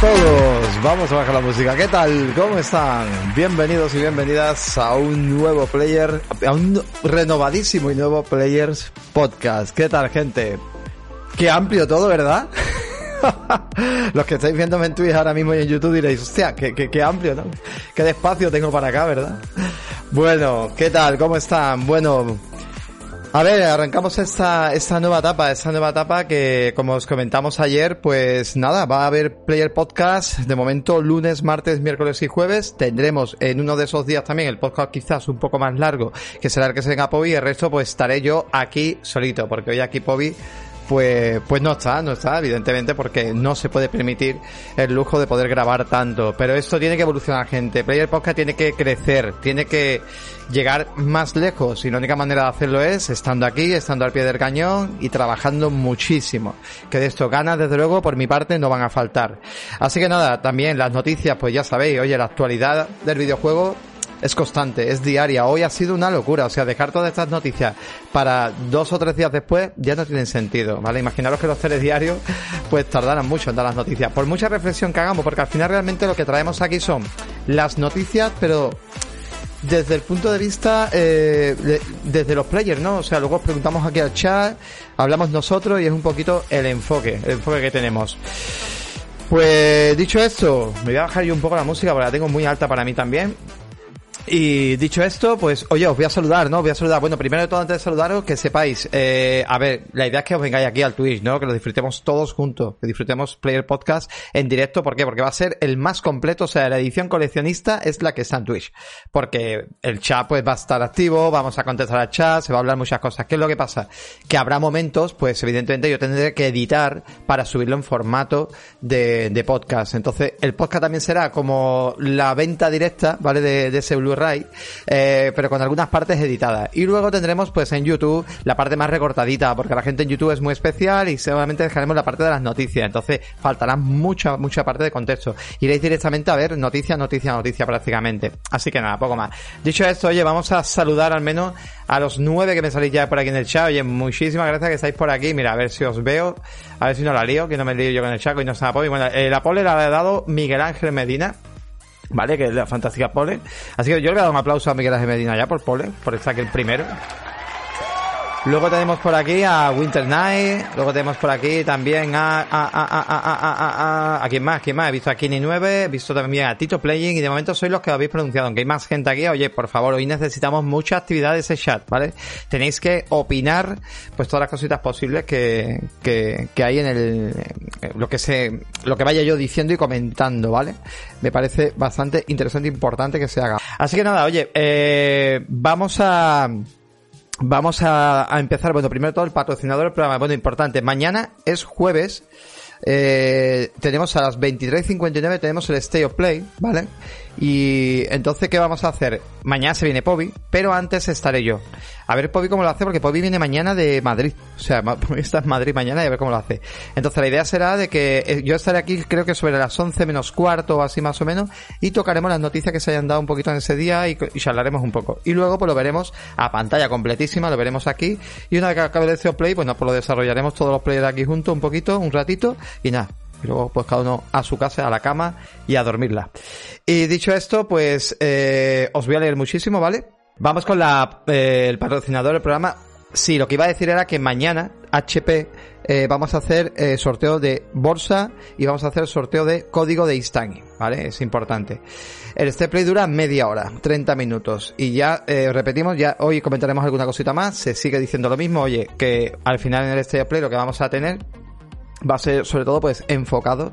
Todos. Vamos a bajar la música. ¿Qué tal? ¿Cómo están? Bienvenidos y bienvenidas a un nuevo player, a un renovadísimo y nuevo Players Podcast. ¿Qué tal, gente? Qué amplio todo, ¿verdad? Los que estáis viéndome en Twitch ahora mismo y en YouTube diréis, hostia, qué, qué, qué amplio, ¿no? Qué despacio tengo para acá, ¿verdad? Bueno, ¿qué tal? ¿Cómo están? Bueno, a ver, arrancamos esta, esta nueva etapa, esta nueva etapa que, como os comentamos ayer, pues nada, va a haber Player Podcast, de momento lunes, martes, miércoles y jueves. Tendremos en uno de esos días también el podcast quizás un poco más largo, que será el que se venga Pobi, y el resto pues estaré yo aquí solito, porque hoy aquí Pobi pues, pues no está, no está, evidentemente, porque no se puede permitir el lujo de poder grabar tanto. Pero esto tiene que evolucionar, gente. Player Podcast tiene que crecer, tiene que llegar más lejos. Y la única manera de hacerlo es estando aquí, estando al pie del cañón y trabajando muchísimo. Que de esto ganas, desde luego, por mi parte, no van a faltar. Así que nada, también las noticias, pues ya sabéis, oye, la actualidad del videojuego es constante, es diaria. Hoy ha sido una locura. O sea, dejar todas estas noticias para dos o tres días después ya no tienen sentido, ¿vale? Imaginaros que los telediarios pues tardaran mucho en dar las noticias. Por mucha reflexión que hagamos, porque al final realmente lo que traemos aquí son las noticias, pero desde el punto de vista eh, de, desde los players, ¿no? O sea, luego os preguntamos aquí al chat, hablamos nosotros y es un poquito el enfoque, el enfoque que tenemos. Pues dicho esto, me voy a bajar yo un poco la música porque la tengo muy alta para mí también. Y dicho esto, pues oye, os voy a saludar, ¿no? Os voy a saludar. Bueno, primero de todo, antes de saludaros, que sepáis, eh, a ver, la idea es que os vengáis aquí al Twitch, ¿no? Que lo disfrutemos todos juntos, que disfrutemos Player Podcast en directo. ¿Por qué? Porque va a ser el más completo, o sea, la edición coleccionista es la que está en Twitch. Porque el chat pues va a estar activo, vamos a contestar al chat, se va a hablar muchas cosas. ¿Qué es lo que pasa? Que habrá momentos, pues evidentemente yo tendré que editar para subirlo en formato de, de podcast. Entonces, el podcast también será como la venta directa, ¿vale? De, de ese Eh, pero con algunas partes editadas. Y luego tendremos, pues en YouTube, la parte más recortadita, porque la gente en YouTube es muy especial y seguramente dejaremos la parte de las noticias. Entonces, faltará mucha, mucha parte de contexto. Iréis directamente a ver noticia, noticia, noticia prácticamente. Así que nada, poco más. Dicho esto, oye, vamos a saludar al menos a los nueve que me salís ya por aquí en el chat. Oye, muchísimas gracias que estáis por aquí. Mira, a ver si os veo. A ver si no la lío, que no me lío yo con el chat y no se la Bueno, eh, la pole la ha dado Miguel Ángel Medina. ¿Vale? Que es la fantástica Pole. Así que yo le voy a dar un aplauso a Miguel Ángel Medina ya por Pole, por estar aquí el primero. Luego tenemos por aquí a Winter Night. Luego tenemos por aquí también a. ¿A, a, a, a quién más? ¿Quién más? He visto a Kini9, he visto también a Tito Playing y de momento sois los que lo habéis pronunciado. Aunque hay más gente aquí, oye, por favor, hoy necesitamos mucha actividad de ese chat, ¿vale? Tenéis que opinar, pues todas las cositas posibles que, que, que hay en el. Eh, lo que se. Lo que vaya yo diciendo y comentando, ¿vale? Me parece bastante interesante e importante que se haga. Así que nada, oye, eh, vamos a. Vamos a, empezar, bueno, primero todo el patrocinador del programa. Bueno, importante, mañana es jueves, eh, tenemos a las 23.59, tenemos el Stay of Play, ¿vale? Y entonces, ¿qué vamos a hacer? Mañana se viene Pobi, pero antes estaré yo. A ver Pobi cómo lo hace, porque Pobi viene mañana de Madrid. O sea, está en Madrid mañana y a ver cómo lo hace. Entonces la idea será de que yo estaré aquí creo que sobre las 11 menos cuarto o así más o menos y tocaremos las noticias que se hayan dado un poquito en ese día y, charlaremos un poco. Y luego pues lo veremos a pantalla completísima, lo veremos aquí. Y una vez que acabe el CEO Play, pues, no, pues lo desarrollaremos todos los players aquí juntos un poquito, un ratito y nada, y luego pues cada uno a su casa, a la cama y a dormirla. Y dicho esto, pues eh, os voy a leer muchísimo, ¿vale? Vamos con la, eh, el patrocinador del programa. Sí, lo que iba a decir era que mañana HP eh, vamos a hacer eh, sorteo de bolsa y vamos a hacer sorteo de código de Instagram, ¿vale? Es importante. El step play dura media hora, 30 minutos. Y ya eh, repetimos, ya hoy comentaremos alguna cosita más. Se sigue diciendo lo mismo, oye, que al final en el step play lo que vamos a tener va a ser sobre todo pues enfocado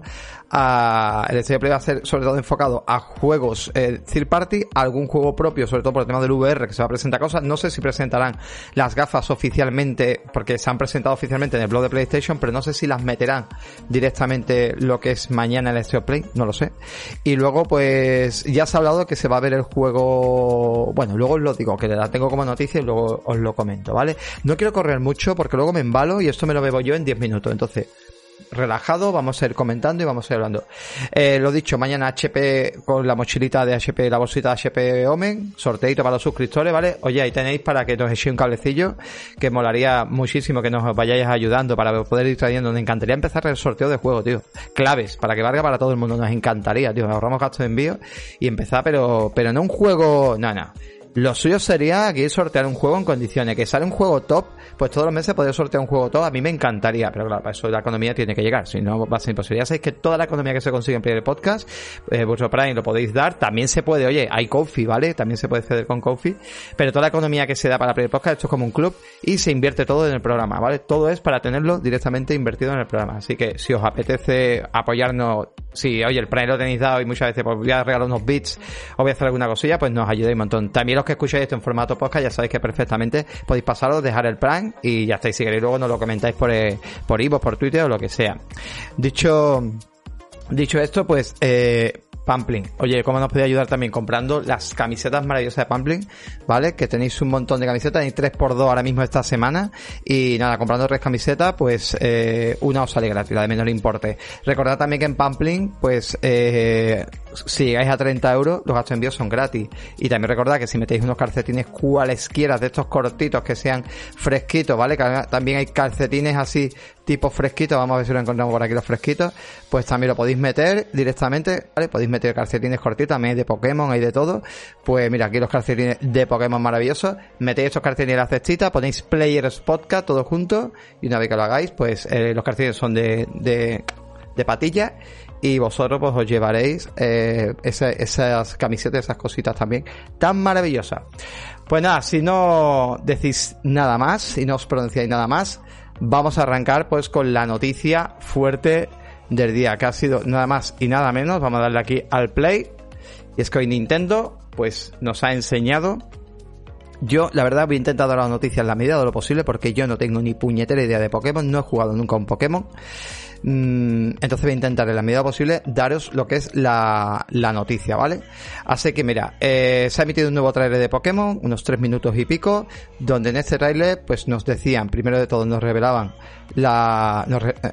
a el State Play va a ser sobre todo enfocado a juegos eh, third party, algún juego propio, sobre todo por el tema del VR que se va a presentar cosas. No sé si presentarán las gafas oficialmente, porque se han presentado oficialmente en el blog de PlayStation, pero no sé si las meterán directamente lo que es mañana el State Play, no lo sé. Y luego pues ya se ha hablado que se va a ver el juego, bueno, luego os lo digo, que la tengo como noticia y luego os lo comento, ¿vale? No quiero correr mucho porque luego me embalo y esto me lo bebo yo en 10 minutos, entonces relajado, vamos a ir comentando y vamos a ir hablando. Eh, lo dicho, mañana HP con la mochilita de HP, la bolsita de HP Omen, sorteito para los suscriptores, ¿vale? Oye, ahí tenéis para que nos echéis un cablecillo, que molaría muchísimo que nos vayáis ayudando para poder ir trayendo. Nos encantaría empezar el sorteo de juego, tío. Claves, para que valga para todo el mundo, nos encantaría, tío. Ahorramos gastos de envío y empezar, pero, pero no un juego, no, no. Lo suyo sería aquí sortear un juego en condiciones, que sale un juego top pues todos los meses poder sortear un juego todo, a mí me encantaría, pero claro, para eso la economía tiene que llegar, si no va a ser imposible. Ya sabéis que toda la economía que se consigue en Player Podcast, eh, vuestro Prime lo podéis dar, también se puede, oye, hay Coffee, ¿vale? También se puede ceder con Coffee, pero toda la economía que se da para Player Podcast, esto es como un club y se invierte todo en el programa, ¿vale? Todo es para tenerlo directamente invertido en el programa. Así que si os apetece apoyarnos, si, oye, el Prime lo tenéis dado y muchas veces pues voy a regalar unos bits o voy a hacer alguna cosilla, pues nos ayudéis un montón. También los que escucháis esto en formato podcast, ya sabéis que perfectamente podéis pasaros, dejar el Prime y ya estáis y luego nos lo comentáis por, eh, por Ivo, por Twitter o lo que sea. Dicho, dicho esto, pues, eh, Pampling. Oye, ¿cómo nos podéis ayudar también? Comprando las camisetas maravillosas de Pampling, ¿vale? Que tenéis un montón de camisetas, tenéis 3x2 ahora mismo esta semana. Y nada, comprando tres camisetas, pues eh, una os sale gratis, la de menor importe. Recordad también que en Pampling, pues eh, si llegáis a 30 euros, los gastos de envío son gratis. Y también recordad que si metéis unos calcetines cualesquiera de estos cortitos que sean fresquitos, ¿vale? también hay calcetines así tipo fresquitos, vamos a ver si lo encontramos por aquí los fresquitos, pues también lo podéis meter directamente, ¿vale? Podéis meter calcetines cortitos, también hay de Pokémon, hay de todo. Pues mira, aquí los calcetines de Pokémon maravillosos. Metéis estos calcetines en la cestita, ponéis Players Podcast todo junto y una vez que lo hagáis, pues eh, los calcetines son de, de, de patilla y vosotros pues os llevaréis eh, esas camisetas, esas cositas también tan maravillosas. Pues nada, si no decís nada más, si no os pronunciáis nada más, vamos a arrancar pues con la noticia fuerte del día, que ha sido nada más y nada menos, vamos a darle aquí al play, y es que hoy Nintendo pues nos ha enseñado yo, la verdad, voy a intentar dar la noticia en la medida de lo posible porque yo no tengo ni puñetera idea de Pokémon, no he jugado nunca un Pokémon. Mm, entonces voy a intentar en la medida posible daros lo que es la, la noticia, ¿vale? Así que mira, eh, se ha emitido un nuevo trailer de Pokémon, unos tres minutos y pico, donde en este trailer pues nos decían, primero de todo nos revelaban la,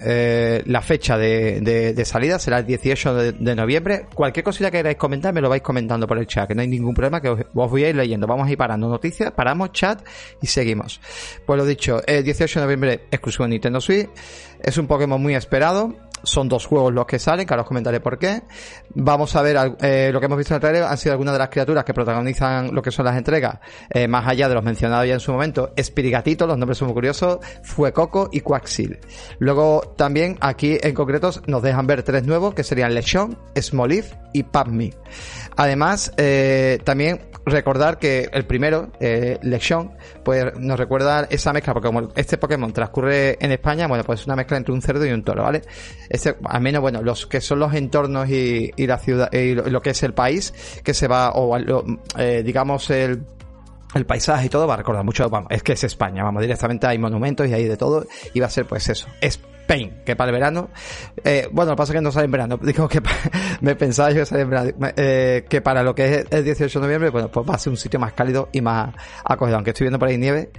eh, la fecha de, de, salida, será el 18 de, noviembre. Cualquier cosita que queráis comentar me lo vais comentando por el chat, que no hay ningún problema, que os, voy a ir leyendo. Vamos a ir parando noticias, paramos chat y seguimos. Pues lo dicho, el 18 de noviembre exclusivo en Nintendo Switch. Es un Pokémon muy esperado. Son dos juegos los que salen, que ahora os comentaré por qué. Vamos a ver eh, lo que hemos visto en el trailer. Han sido algunas de las criaturas que protagonizan lo que son las entregas, eh, más allá de los mencionados ya en su momento. Espirigatito, los nombres son muy curiosos. Fuecoco y Quaxil. Luego también aquí en concreto nos dejan ver tres nuevos que serían Lechon, Smoliv y Pupme. Además, eh, también recordar que el primero, eh, Lexion, pues nos recuerda esa mezcla, porque como este Pokémon transcurre en España, bueno, pues es una mezcla entre un cerdo y un toro, ¿vale? Este, al menos, bueno, los que son los entornos y, la ciudad, y lo, que es el país, que se va, o eh, digamos el el paisaje y todo va a recordar mucho, vamos, es que es España, vamos, directamente hay monumentos y hay de todo, y va a ser pues eso, es Spain, que para el verano, eh, bueno, lo que pasa es que no sale en verano, digo que me pensaba yo que sale en verano, eh, que para lo que es el 18 de noviembre, bueno, pues va a ser un sitio más cálido y más acogedor, aunque estoy viendo por ahí nieve,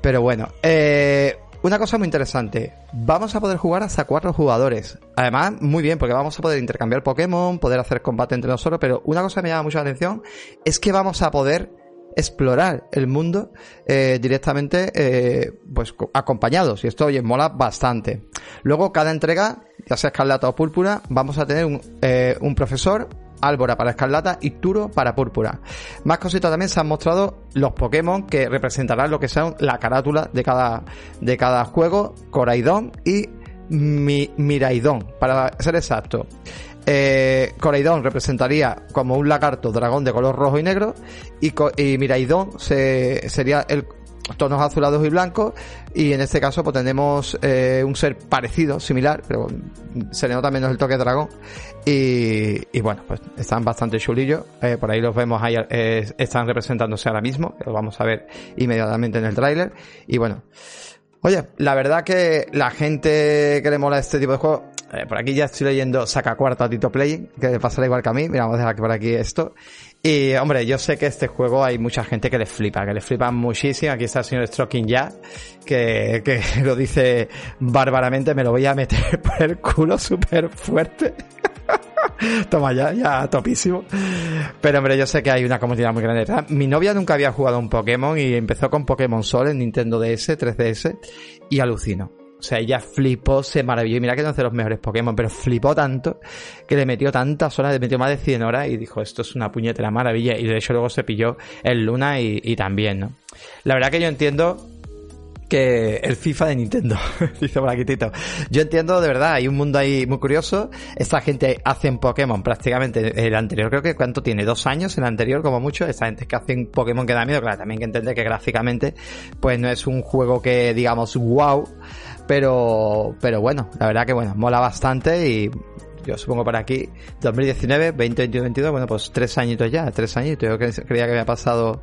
pero bueno, eh, una cosa muy interesante, vamos a poder jugar hasta cuatro jugadores. Además, muy bien, porque vamos a poder intercambiar Pokémon, poder hacer combate entre nosotros, pero una cosa que me llama mucho la atención es que vamos a poder explorar el mundo eh, directamente eh, pues acompañados y esto oye mola bastante luego cada entrega ya sea escarlata o púrpura vamos a tener un, eh, un profesor Álvora para Escarlata y Turo para Púrpura. Más cositas también se han mostrado los Pokémon que representarán lo que son la carátula de cada, de cada juego, Coraidon y Miraidon, para ser exacto. Eh, representaría como un lagarto dragón de color rojo y negro y, Miraidon se, sería el, tonos azulados y blancos y en este caso pues tenemos eh, un ser parecido, similar, pero se le nota menos el toque de dragón. Y, bueno, pues están bastante chulillos, eh, por ahí los vemos ahí, eh, están representándose ahora mismo, lo vamos a ver inmediatamente en el tráiler. Y bueno, oye, la verdad que la gente que le mola este tipo de juegos por aquí ya estoy leyendo saca cuarto a Tito Play, que pasará igual que a mí. Mira, vamos a dejar por aquí esto. Y hombre, yo sé que este juego hay mucha gente que le flipa, que le flipa muchísimo. Aquí está el señor Stroking ya, que, que lo dice bárbaramente, me lo voy a meter por el culo súper fuerte. Toma ya, ya topísimo. Pero hombre, yo sé que hay una comunidad muy grande. Mi novia nunca había jugado un Pokémon y empezó con Pokémon Sol en Nintendo DS, 3DS y alucino. O sea, ella flipó, se maravilló. Y mira que no es de los mejores Pokémon, pero flipó tanto que le metió tantas horas, le metió más de 100 horas y dijo, esto es una puñetera maravilla. Y de hecho luego se pilló el Luna y, también, ¿no? La verdad que yo entiendo que el FIFA de Nintendo, dice por aquí. Yo entiendo, de verdad, hay un mundo ahí muy curioso. Esta gente hace en Pokémon prácticamente el anterior, creo que cuánto tiene, dos años el anterior como mucho. Esta gente que hace un Pokémon que da miedo, claro, también que entender que gráficamente, pues no es un juego que digamos wow, pero, pero bueno, la verdad que bueno, mola bastante y yo supongo para aquí, 2019, 2021, 2022, bueno, pues tres añitos ya, tres añitos, yo creía que había pasado,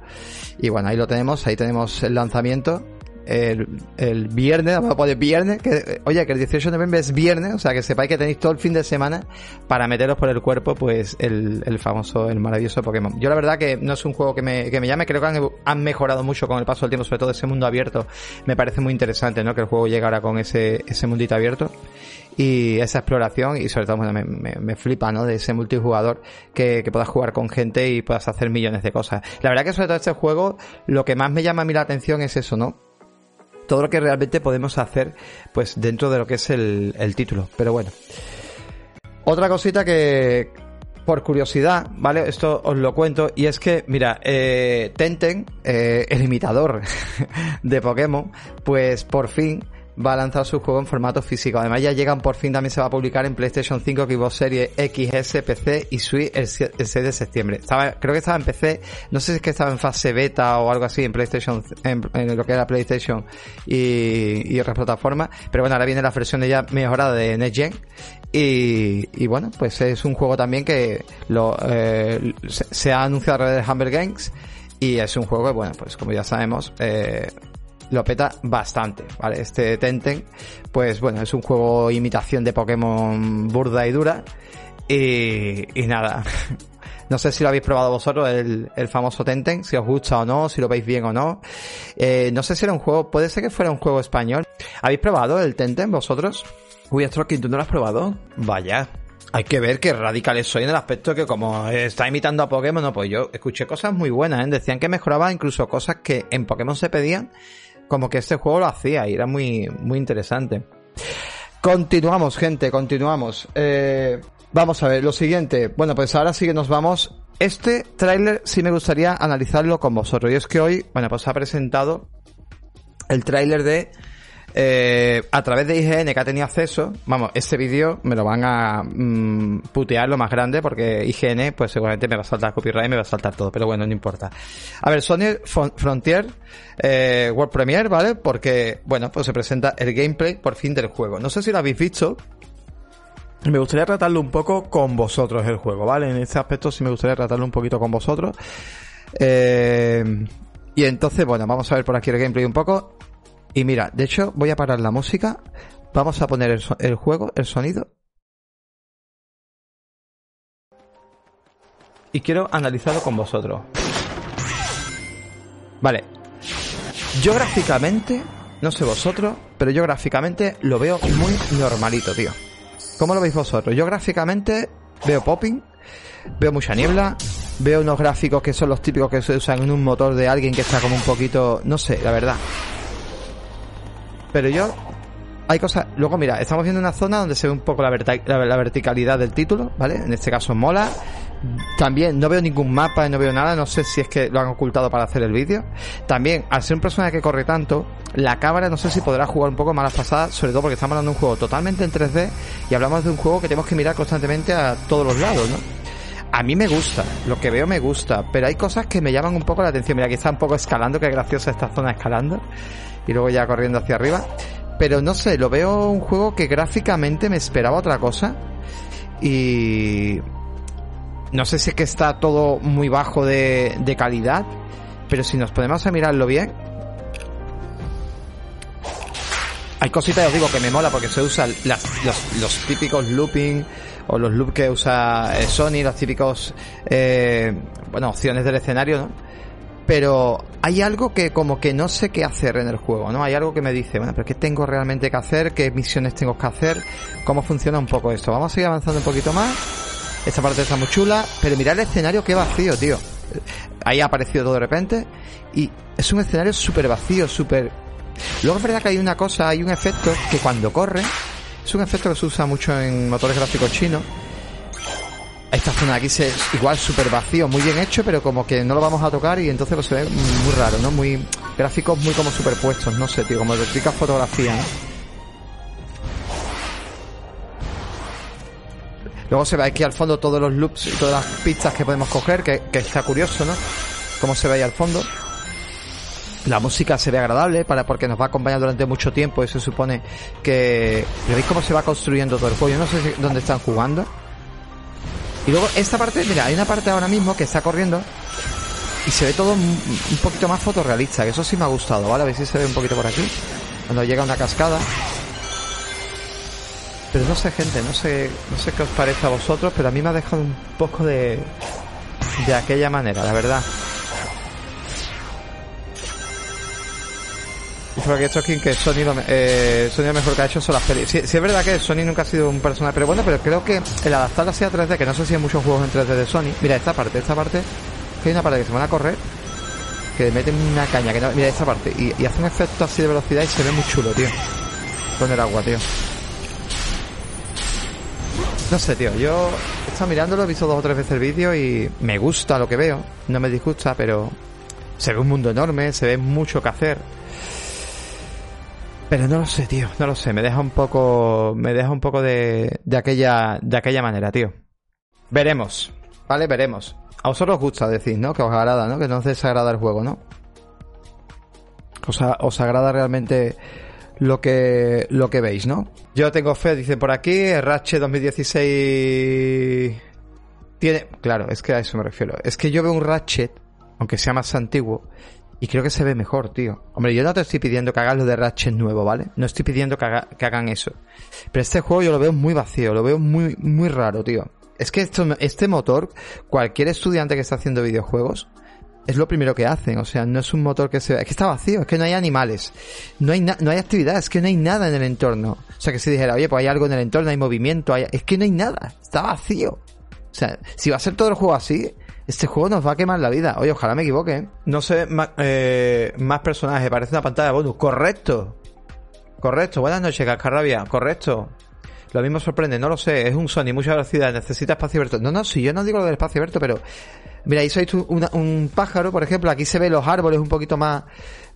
y bueno, ahí lo tenemos, ahí tenemos el lanzamiento, el, el viernes, vamos a poner viernes, que, oye, que el 18 de noviembre es viernes, o sea, que sepáis que tenéis todo el fin de semana para meteros por el cuerpo, pues, el, el famoso, el maravilloso Pokémon. Yo la verdad que no es un juego que me, que me llame, creo que han, han, mejorado mucho con el paso del tiempo, sobre todo ese mundo abierto. Me parece muy interesante, ¿no? Que el juego llegue ahora con ese, ese mundito abierto y esa exploración y sobre todo me, me, me, flipa, ¿no? De ese multijugador que, que puedas jugar con gente y puedas hacer millones de cosas. La verdad que sobre todo este juego, lo que más me llama a mí la atención es eso, ¿no? Todo lo que realmente podemos hacer pues dentro de lo que es el, el título. Pero bueno. Otra cosita que, por curiosidad, ¿vale? Esto os lo cuento. Y es que, mira, eh, Tenten, eh, el imitador de Pokémon, pues por fin va a lanzar su juego en formato físico. Además ya llegan por fin, también se va a publicar en PlayStation 5, Xbox Series XS, PC y Switch el, 6 de septiembre. Estaba, creo que estaba en PC, no sé si es que estaba en fase beta o algo así en PlayStation, en, lo que era PlayStation y, y otras plataformas, pero bueno, ahora viene la versión ya mejorada de Next Gen y, y, bueno, pues es un juego también que lo, eh, se, ha anunciado a través de Humber Games y es un juego que, bueno, pues como ya sabemos, eh, lo peta bastante, ¿vale? Este Tenten, pues bueno, es un juego imitación de Pokémon burda y dura. Y, y nada, no sé si lo habéis probado vosotros, el, el, famoso Tenten, si os gusta o no, si lo veis bien o no. Eh, no sé si era un juego, puede ser que fuera un juego español. ¿Habéis probado el Tenten vosotros? Uy, Stroking, ¿tú no lo has probado? Vaya. Hay que ver qué radicales soy en el aspecto que como está imitando a Pokémon, no, pues yo escuché cosas muy buenas, ¿eh? Decían que mejoraba incluso cosas que en Pokémon se pedían como que este juego lo hacía y era muy, muy interesante. Continuamos, gente, continuamos. Eh, vamos a ver, lo siguiente. Bueno, pues ahora sí que nos vamos. Este tráiler sí me gustaría analizarlo con vosotros. Y es que hoy, bueno, pues ha presentado el tráiler de eh, a través de IGN que ha tenido acceso, vamos, este vídeo me lo van a mm, putear lo más grande porque IGN pues seguramente me va a saltar copyright me va a saltar todo, pero bueno, no importa. A ver, Sony Frontier eh, World Premiere, ¿vale? Porque, bueno, pues se presenta el gameplay por fin del juego. No sé si lo habéis visto, me gustaría tratarlo un poco con vosotros el juego, ¿vale? En este aspecto sí me gustaría tratarlo un poquito con vosotros. Eh, y entonces, bueno, vamos a ver por aquí el gameplay un poco. Y mira, de hecho voy a parar la música, vamos a poner el, juego, el sonido. Y quiero analizarlo con vosotros. Vale. Yo gráficamente, no sé vosotros, pero yo gráficamente lo veo muy normalito, tío. ¿Cómo lo veis vosotros? Yo gráficamente veo popping, veo mucha niebla, veo unos gráficos que son los típicos que se usan en un motor de alguien que está como un poquito, no sé, la verdad. Pero yo hay cosas. Luego, mira, estamos viendo una zona donde se ve un poco la, verticalidad del título, ¿vale? En este caso mola. También no veo ningún mapa, no veo nada, no sé si es que lo han ocultado para hacer el vídeo. También, al ser un personaje que corre tanto, la cámara no sé si podrá jugar un poco malas pasadas, sobre todo porque estamos hablando de un juego totalmente en 3D y hablamos de un juego que tenemos que mirar constantemente a todos los lados, ¿no? a mí me gusta, lo que veo me gusta, pero hay cosas que me llaman un poco la atención. Mira, aquí está un poco escalando, que graciosa esta zona escalando, y luego ya corriendo hacia arriba. Pero no sé, lo veo un juego que gráficamente me esperaba otra cosa. Y no sé si es que está todo muy bajo de, de calidad, pero si nos ponemos a mirarlo bien, hay cositas, os digo, que me mola porque se usan los, los típicos looping o los loops que usa eh, Sony, los típicos, eh, bueno, opciones del escenario, ¿no? Pero hay algo que como que no sé qué hacer en el juego, ¿no? Hay algo que me dice, bueno, pero ¿qué tengo realmente que hacer? ¿Qué misiones tengo que hacer? ¿Cómo funciona un poco esto? Vamos a seguir avanzando un poquito más. Esta parte está muy chula, pero mirad el escenario qué vacío, tío. Ahí ha aparecido todo de repente y es un escenario súper vacío, súper... Luego es verdad que hay una cosa, hay un efecto que cuando corre, es un efecto que se usa mucho en motores gráficos chinos. Esta zona de aquí se igual súper vacío, muy bien hecho, pero como que no lo vamos a tocar y entonces lo se ve muy raro, ¿no? Muy gráficos muy como superpuestos, no sé, tío, como de típica fotografía, ¿no? Luego se ve aquí al fondo todos los loops y todas las pistas que podemos coger, que, que está curioso, ¿no? Cómo se ve ahí al fondo. La música se ve agradable para porque nos va a acompañar durante mucho tiempo y se supone que... ¿Veis cómo se va construyendo todo el juego? Yo no sé dónde están jugando. Y luego esta parte, mira, hay una parte ahora mismo que está corriendo y se ve todo un, poquito más fotorrealista, que eso sí me ha gustado, ¿vale? A ver si se ve un poquito por aquí. Cuando llega una cascada. Pero no sé, gente, no sé, no sé qué os parece a vosotros, pero a mí me ha dejado un poco de, de aquella manera, la verdad. Dice por aquí Stocking que Sony lo, eh, Sony lo mejor que ha hecho son las pelis. Sí, es verdad que Sony nunca ha sido un personaje, pero bueno, pero creo que el adaptarla así a 3D, que no sé si hay muchos juegos en 3D de Sony. Mira, esta parte, esta parte, que hay una parte que se van a correr, que meten una caña, que mira esta parte, y, y hace un efecto así de velocidad y se ve muy chulo, tío. Con el agua, tío. No sé, tío, yo he estado mirándolo, he visto dos o tres veces el vídeo y me gusta lo que veo, no me disgusta, pero se ve un mundo enorme, se ve mucho que hacer. Pero no lo sé, tío, no lo sé, me deja un poco, me deja un poco de, de aquella, de aquella manera, tío. Veremos, ¿vale? Veremos. A vosotros os gusta decir, ¿no? Que os agrada, ¿no? Que no os desagrada el juego, ¿no? Os, os agrada realmente lo que, lo que veis, ¿no? Yo tengo fe, dice por aquí, Ratchet 2016 tiene, claro, es que a eso me refiero. Es que yo veo un Ratchet, aunque sea más antiguo, y creo que se ve mejor, tío. Hombre, yo no te estoy pidiendo que hagas lo de Ratchet nuevo, ¿vale? No estoy pidiendo que, haga- que hagan eso. Pero este juego yo lo veo muy vacío, lo veo muy, muy raro, tío. Es que esto, este motor, cualquier estudiante que está haciendo videojuegos, es lo primero que hacen. O sea, no es un motor que se ve. Es que está vacío, es que no hay animales. No hay, no hay actividad, es que no hay nada en el entorno. O sea, que si dijera, oye, pues hay algo en el entorno, hay movimiento, hay... es que no hay nada. Está vacío. O sea, si va a ser todo el juego así, este juego nos va a quemar la vida. Oye, ojalá me equivoque. ¿eh? No sé, más, eh, más personajes, parece una pantalla de bonus. Correcto. Correcto. Buenas noches, Cascarrabia. Correcto. Lo mismo sorprende, no lo sé. Es un Sony, mucha velocidad, necesita espacio abierto. No, no, si yo no digo lo del espacio abierto, pero. Mira, ahí sois un pájaro, por ejemplo. Aquí se ve los árboles un poquito más,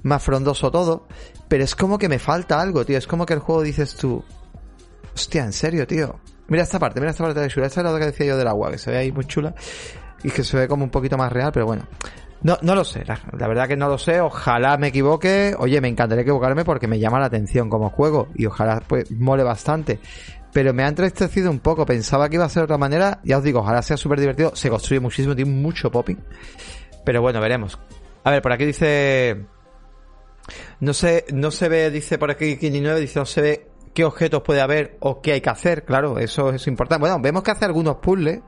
más frondoso todo. Pero es como que me falta algo, tío. Es como que el juego dices tú. Hostia, en serio, tío. Mira esta parte, mira esta parte de chula. Esta es la que decía yo del agua, que se ve ahí muy chula. Y que se ve como un poquito más real, pero bueno. No, no lo sé, la, verdad que no lo sé, ojalá me equivoque, oye, me encantaría equivocarme porque me llama la atención como juego y ojalá pues mole bastante. Pero me ha entristecido un poco, pensaba que iba a ser de otra manera, ya os digo, ojalá sea súper divertido, se construye muchísimo, tiene mucho popping. Pero bueno, veremos. A ver, por aquí dice... No sé, no se ve, dice por aquí Kini 9, dice no se ve qué objetos puede haber o qué hay que hacer, claro, eso es importante. Bueno, vemos que hace algunos puzzles,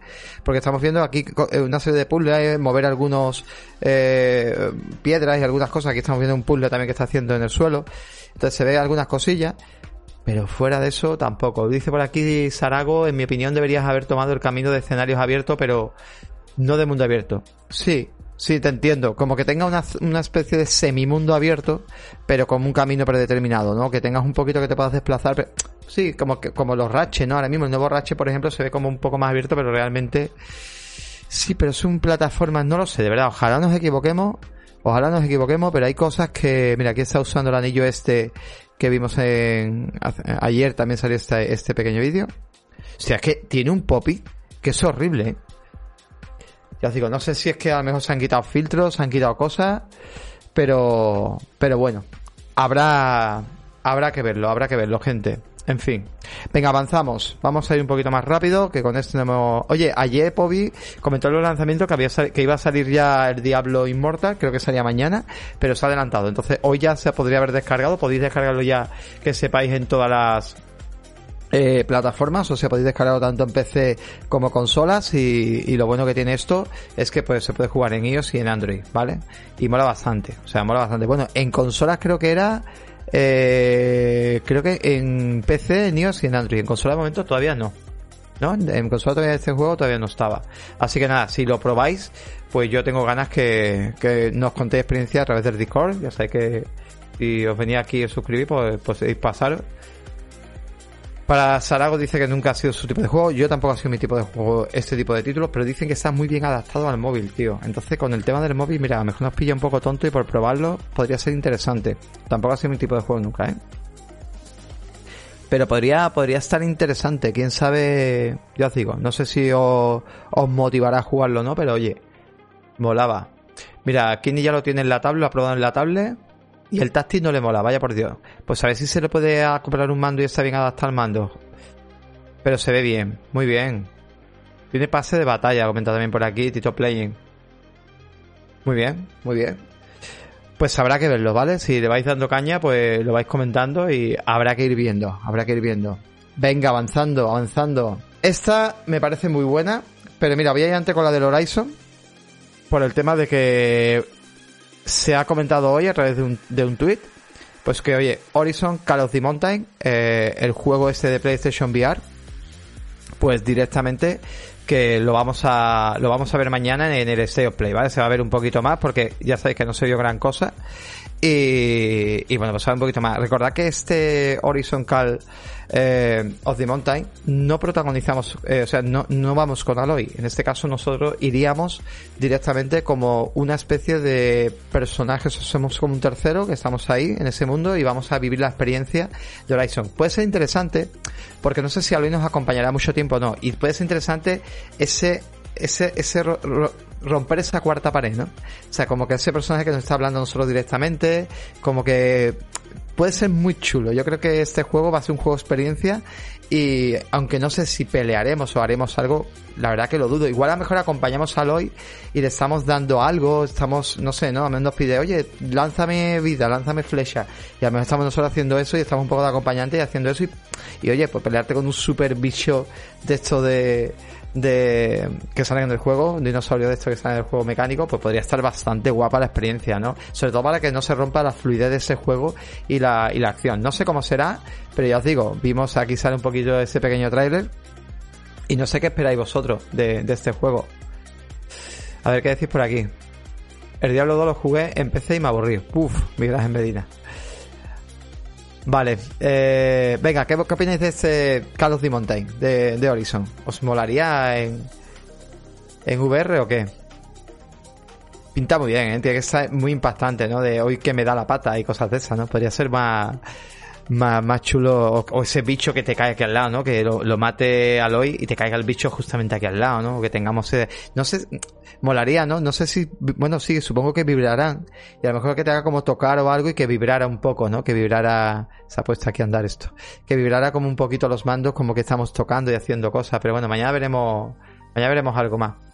porque estamos viendo aquí eh, una serie de puzzles, mover algunos eh, piedras y algunas cosas. Aquí estamos viendo un puzzle también que está haciendo en el suelo. Entonces se ve algunas cosillas, pero fuera de eso tampoco. Dice por aquí Sarago, en mi opinión deberías haber tomado el camino de escenarios abiertos, pero no de mundo abierto. Sí, sí, te entiendo. Como que tenga una, una especie de semimundo abierto, pero con un camino predeterminado, ¿no? Que tengas un poquito que te puedas desplazar. pero- sí, como que, como los Ratchet, ¿no? Ahora mismo el nuevo Ratchet, por ejemplo, se ve como un poco más abierto, pero realmente. Sí, pero es un plataforma, no lo sé, de verdad. Ojalá nos equivoquemos. Ojalá nos equivoquemos, pero hay cosas que. Mira, aquí está usando el anillo este que vimos en. Ayer también salió este, este pequeño vídeo. O sea, es que tiene un poppy que es horrible, ¿eh? Ya os digo, no sé si es que a lo mejor se han quitado filtros, se han quitado cosas, pero, pero bueno, habrá, habrá que verlo, habrá que verlo, gente. En fin. Venga, avanzamos. Vamos a ir un poquito más rápido, que con esto no hemos... Oye, ayer Pobi comentó en los lanzamientos que, había que iba a salir ya el Diablo Immortal, creo que salía mañana, pero se ha adelantado. Entonces, hoy ya se podría haber descargado, podéis descargarlo ya, que sepáis, en todas las eh, plataformas, o sea, podéis descargarlo tanto en PC como consolas y, y, lo bueno que tiene esto es que pues se puede jugar en iOS y en Android, ¿vale? Y mola bastante, o sea, mola bastante. Bueno, en consolas creo que era eh, creo que en PC, en iOS y en Android. En consola de momento todavía no. ¿No? En consola todavía este juego todavía no estaba. Así que nada, si lo probáis, pues yo tengo ganas que, que nos contéis experiencia a través del Discord. Ya sabéis que si os venía aquí a suscribir, pues, pues podéis pasar para Sarago dice que nunca ha sido su tipo de juego. Yo tampoco ha sido mi tipo de juego, este tipo de títulos, pero dicen que está muy bien adaptado al móvil, tío. Entonces, con el tema del móvil, mira, a lo mejor nos pilla un poco tonto y por probarlo podría ser interesante. Tampoco ha sido mi tipo de juego nunca, ¿eh? Pero podría, podría estar interesante, quién sabe, yo os digo, no sé si os, motivará a jugarlo o no, pero oye, molaba. Mira, Kini ya lo tiene en la tablet, lo ha probado en la tablet. Y el táctil no le mola, vaya por Dios. Pues a ver si se le puede comprar un mando y está bien adaptado al mando. Pero se ve bien, muy bien. Tiene pase de batalla, comenta también por aquí, Tito Playing. Muy bien, muy bien. Pues habrá que verlo, ¿vale? Si le vais dando caña, pues lo vais comentando y habrá que ir viendo, habrá que ir viendo. Venga, avanzando, avanzando. Esta me parece muy buena, pero mira, voy a ir antes con la del Horizon. Por el tema de que se ha comentado hoy a través de un, de un tweet, pues que oye, Horizon Call of the Mountain, eh, el juego este de PlayStation VR, pues directamente que lo vamos a lo vamos a ver mañana en el State of Play, ¿vale? Se va a ver un poquito más porque ya sabéis que no se vio gran cosa. Y, y bueno, pues a ver un poquito más. Recordad que este Horizon Call eh, of the Mountain no protagonizamos, eh, o sea, no, no vamos con Aloy. En este caso nosotros iríamos directamente como una especie de personajes, somos como un tercero que estamos ahí en ese mundo y vamos a vivir la experiencia de Horizon. Puede ser interesante porque no sé si Aloy nos acompañará mucho tiempo o no. Y puede ser interesante ese ese, ese romper esa cuarta pared, ¿no? O sea, como que ese personaje que nos está hablando nosotros directamente, como que puede ser muy chulo. Yo creo que este juego va a ser un juego de experiencia y aunque no sé si pelearemos o haremos algo, la verdad que lo dudo. Igual a lo mejor acompañamos a Aloy y le estamos dando algo, estamos, no sé, ¿no? A menos nos pide, oye, lánzame vida, lánzame flecha. Y a lo mejor estamos nosotros haciendo eso y estamos un poco de acompañante y haciendo eso y, y oye, pues pelearte con un super bicho de esto de de que salen en el juego, un dinosaurio de esto que sale en el juego mecánico, pues podría estar bastante guapa la experiencia, ¿no? Sobre todo para que no se rompa la fluidez de ese juego y la, y la acción. No sé cómo será, pero ya os digo, vimos aquí sale un poquito ese pequeño tráiler y no sé qué esperáis vosotros de, de este juego. A ver qué decís por aquí. El Diablo 2 lo jugué en PC y me aburrí. Uf, migras en Medina. Vale, eh, venga, ¿qué, ¿qué, opináis de este Call of the de, de Horizon? ¿Os molaría en, en VR o qué? Pinta muy bien, ¿eh? tiene que ser muy impactante, ¿no? De hoy que me da la pata y cosas de esas, ¿no? Podría ser más, más, más chulo, o, ese bicho que te cae aquí al lado, ¿no? Que lo, lo mate Aloy y te caiga el bicho justamente aquí al lado, ¿no? Que tengamos, eh, no sé, molaría, ¿no? No sé si, bueno, sí, supongo que vibrarán. Y a lo mejor que te haga como tocar o algo y que vibrara un poco, ¿no? Que vibrara, se ha puesto aquí a andar esto. Que vibrara como un poquito los mandos, como que estamos tocando y haciendo cosas. Pero bueno, mañana veremos, mañana veremos algo más.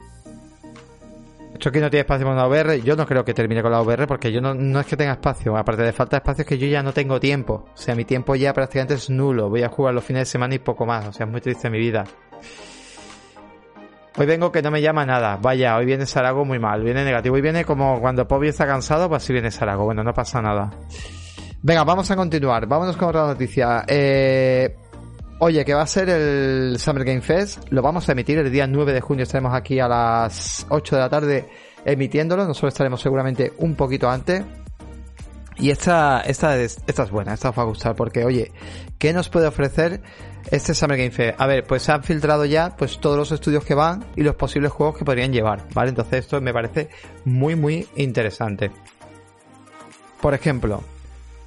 Esto aquí no tiene espacio para una VR. Yo no creo que termine con la VR porque yo no, no es que tenga espacio. Aparte de falta de espacio es que yo ya no tengo tiempo. O sea, mi tiempo ya prácticamente es nulo. Voy a jugar los fines de semana y poco más. O sea, es muy triste mi vida. Hoy vengo que no me llama nada. Vaya, hoy viene Sarago muy mal. Viene negativo. Hoy viene como cuando Pobi está cansado, pues así viene Sarago. Bueno, no pasa nada. Venga, vamos a continuar. Vámonos con otra noticia. Eh, oye, que va a ser el Summer Game Fest. Lo vamos a emitir el día 9 de junio. Estaremos aquí a las 8 de la tarde emitiéndolo. Nosotros estaremos seguramente un poquito antes. Y esta, esta, es, esta es buena, esta os va a gustar porque, oye, ¿qué nos puede ofrecer este Summer Game Fest? A ver, pues se han filtrado ya pues todos los estudios que van y los posibles juegos que podrían llevar, ¿vale? Entonces esto me parece muy, muy interesante. Por ejemplo,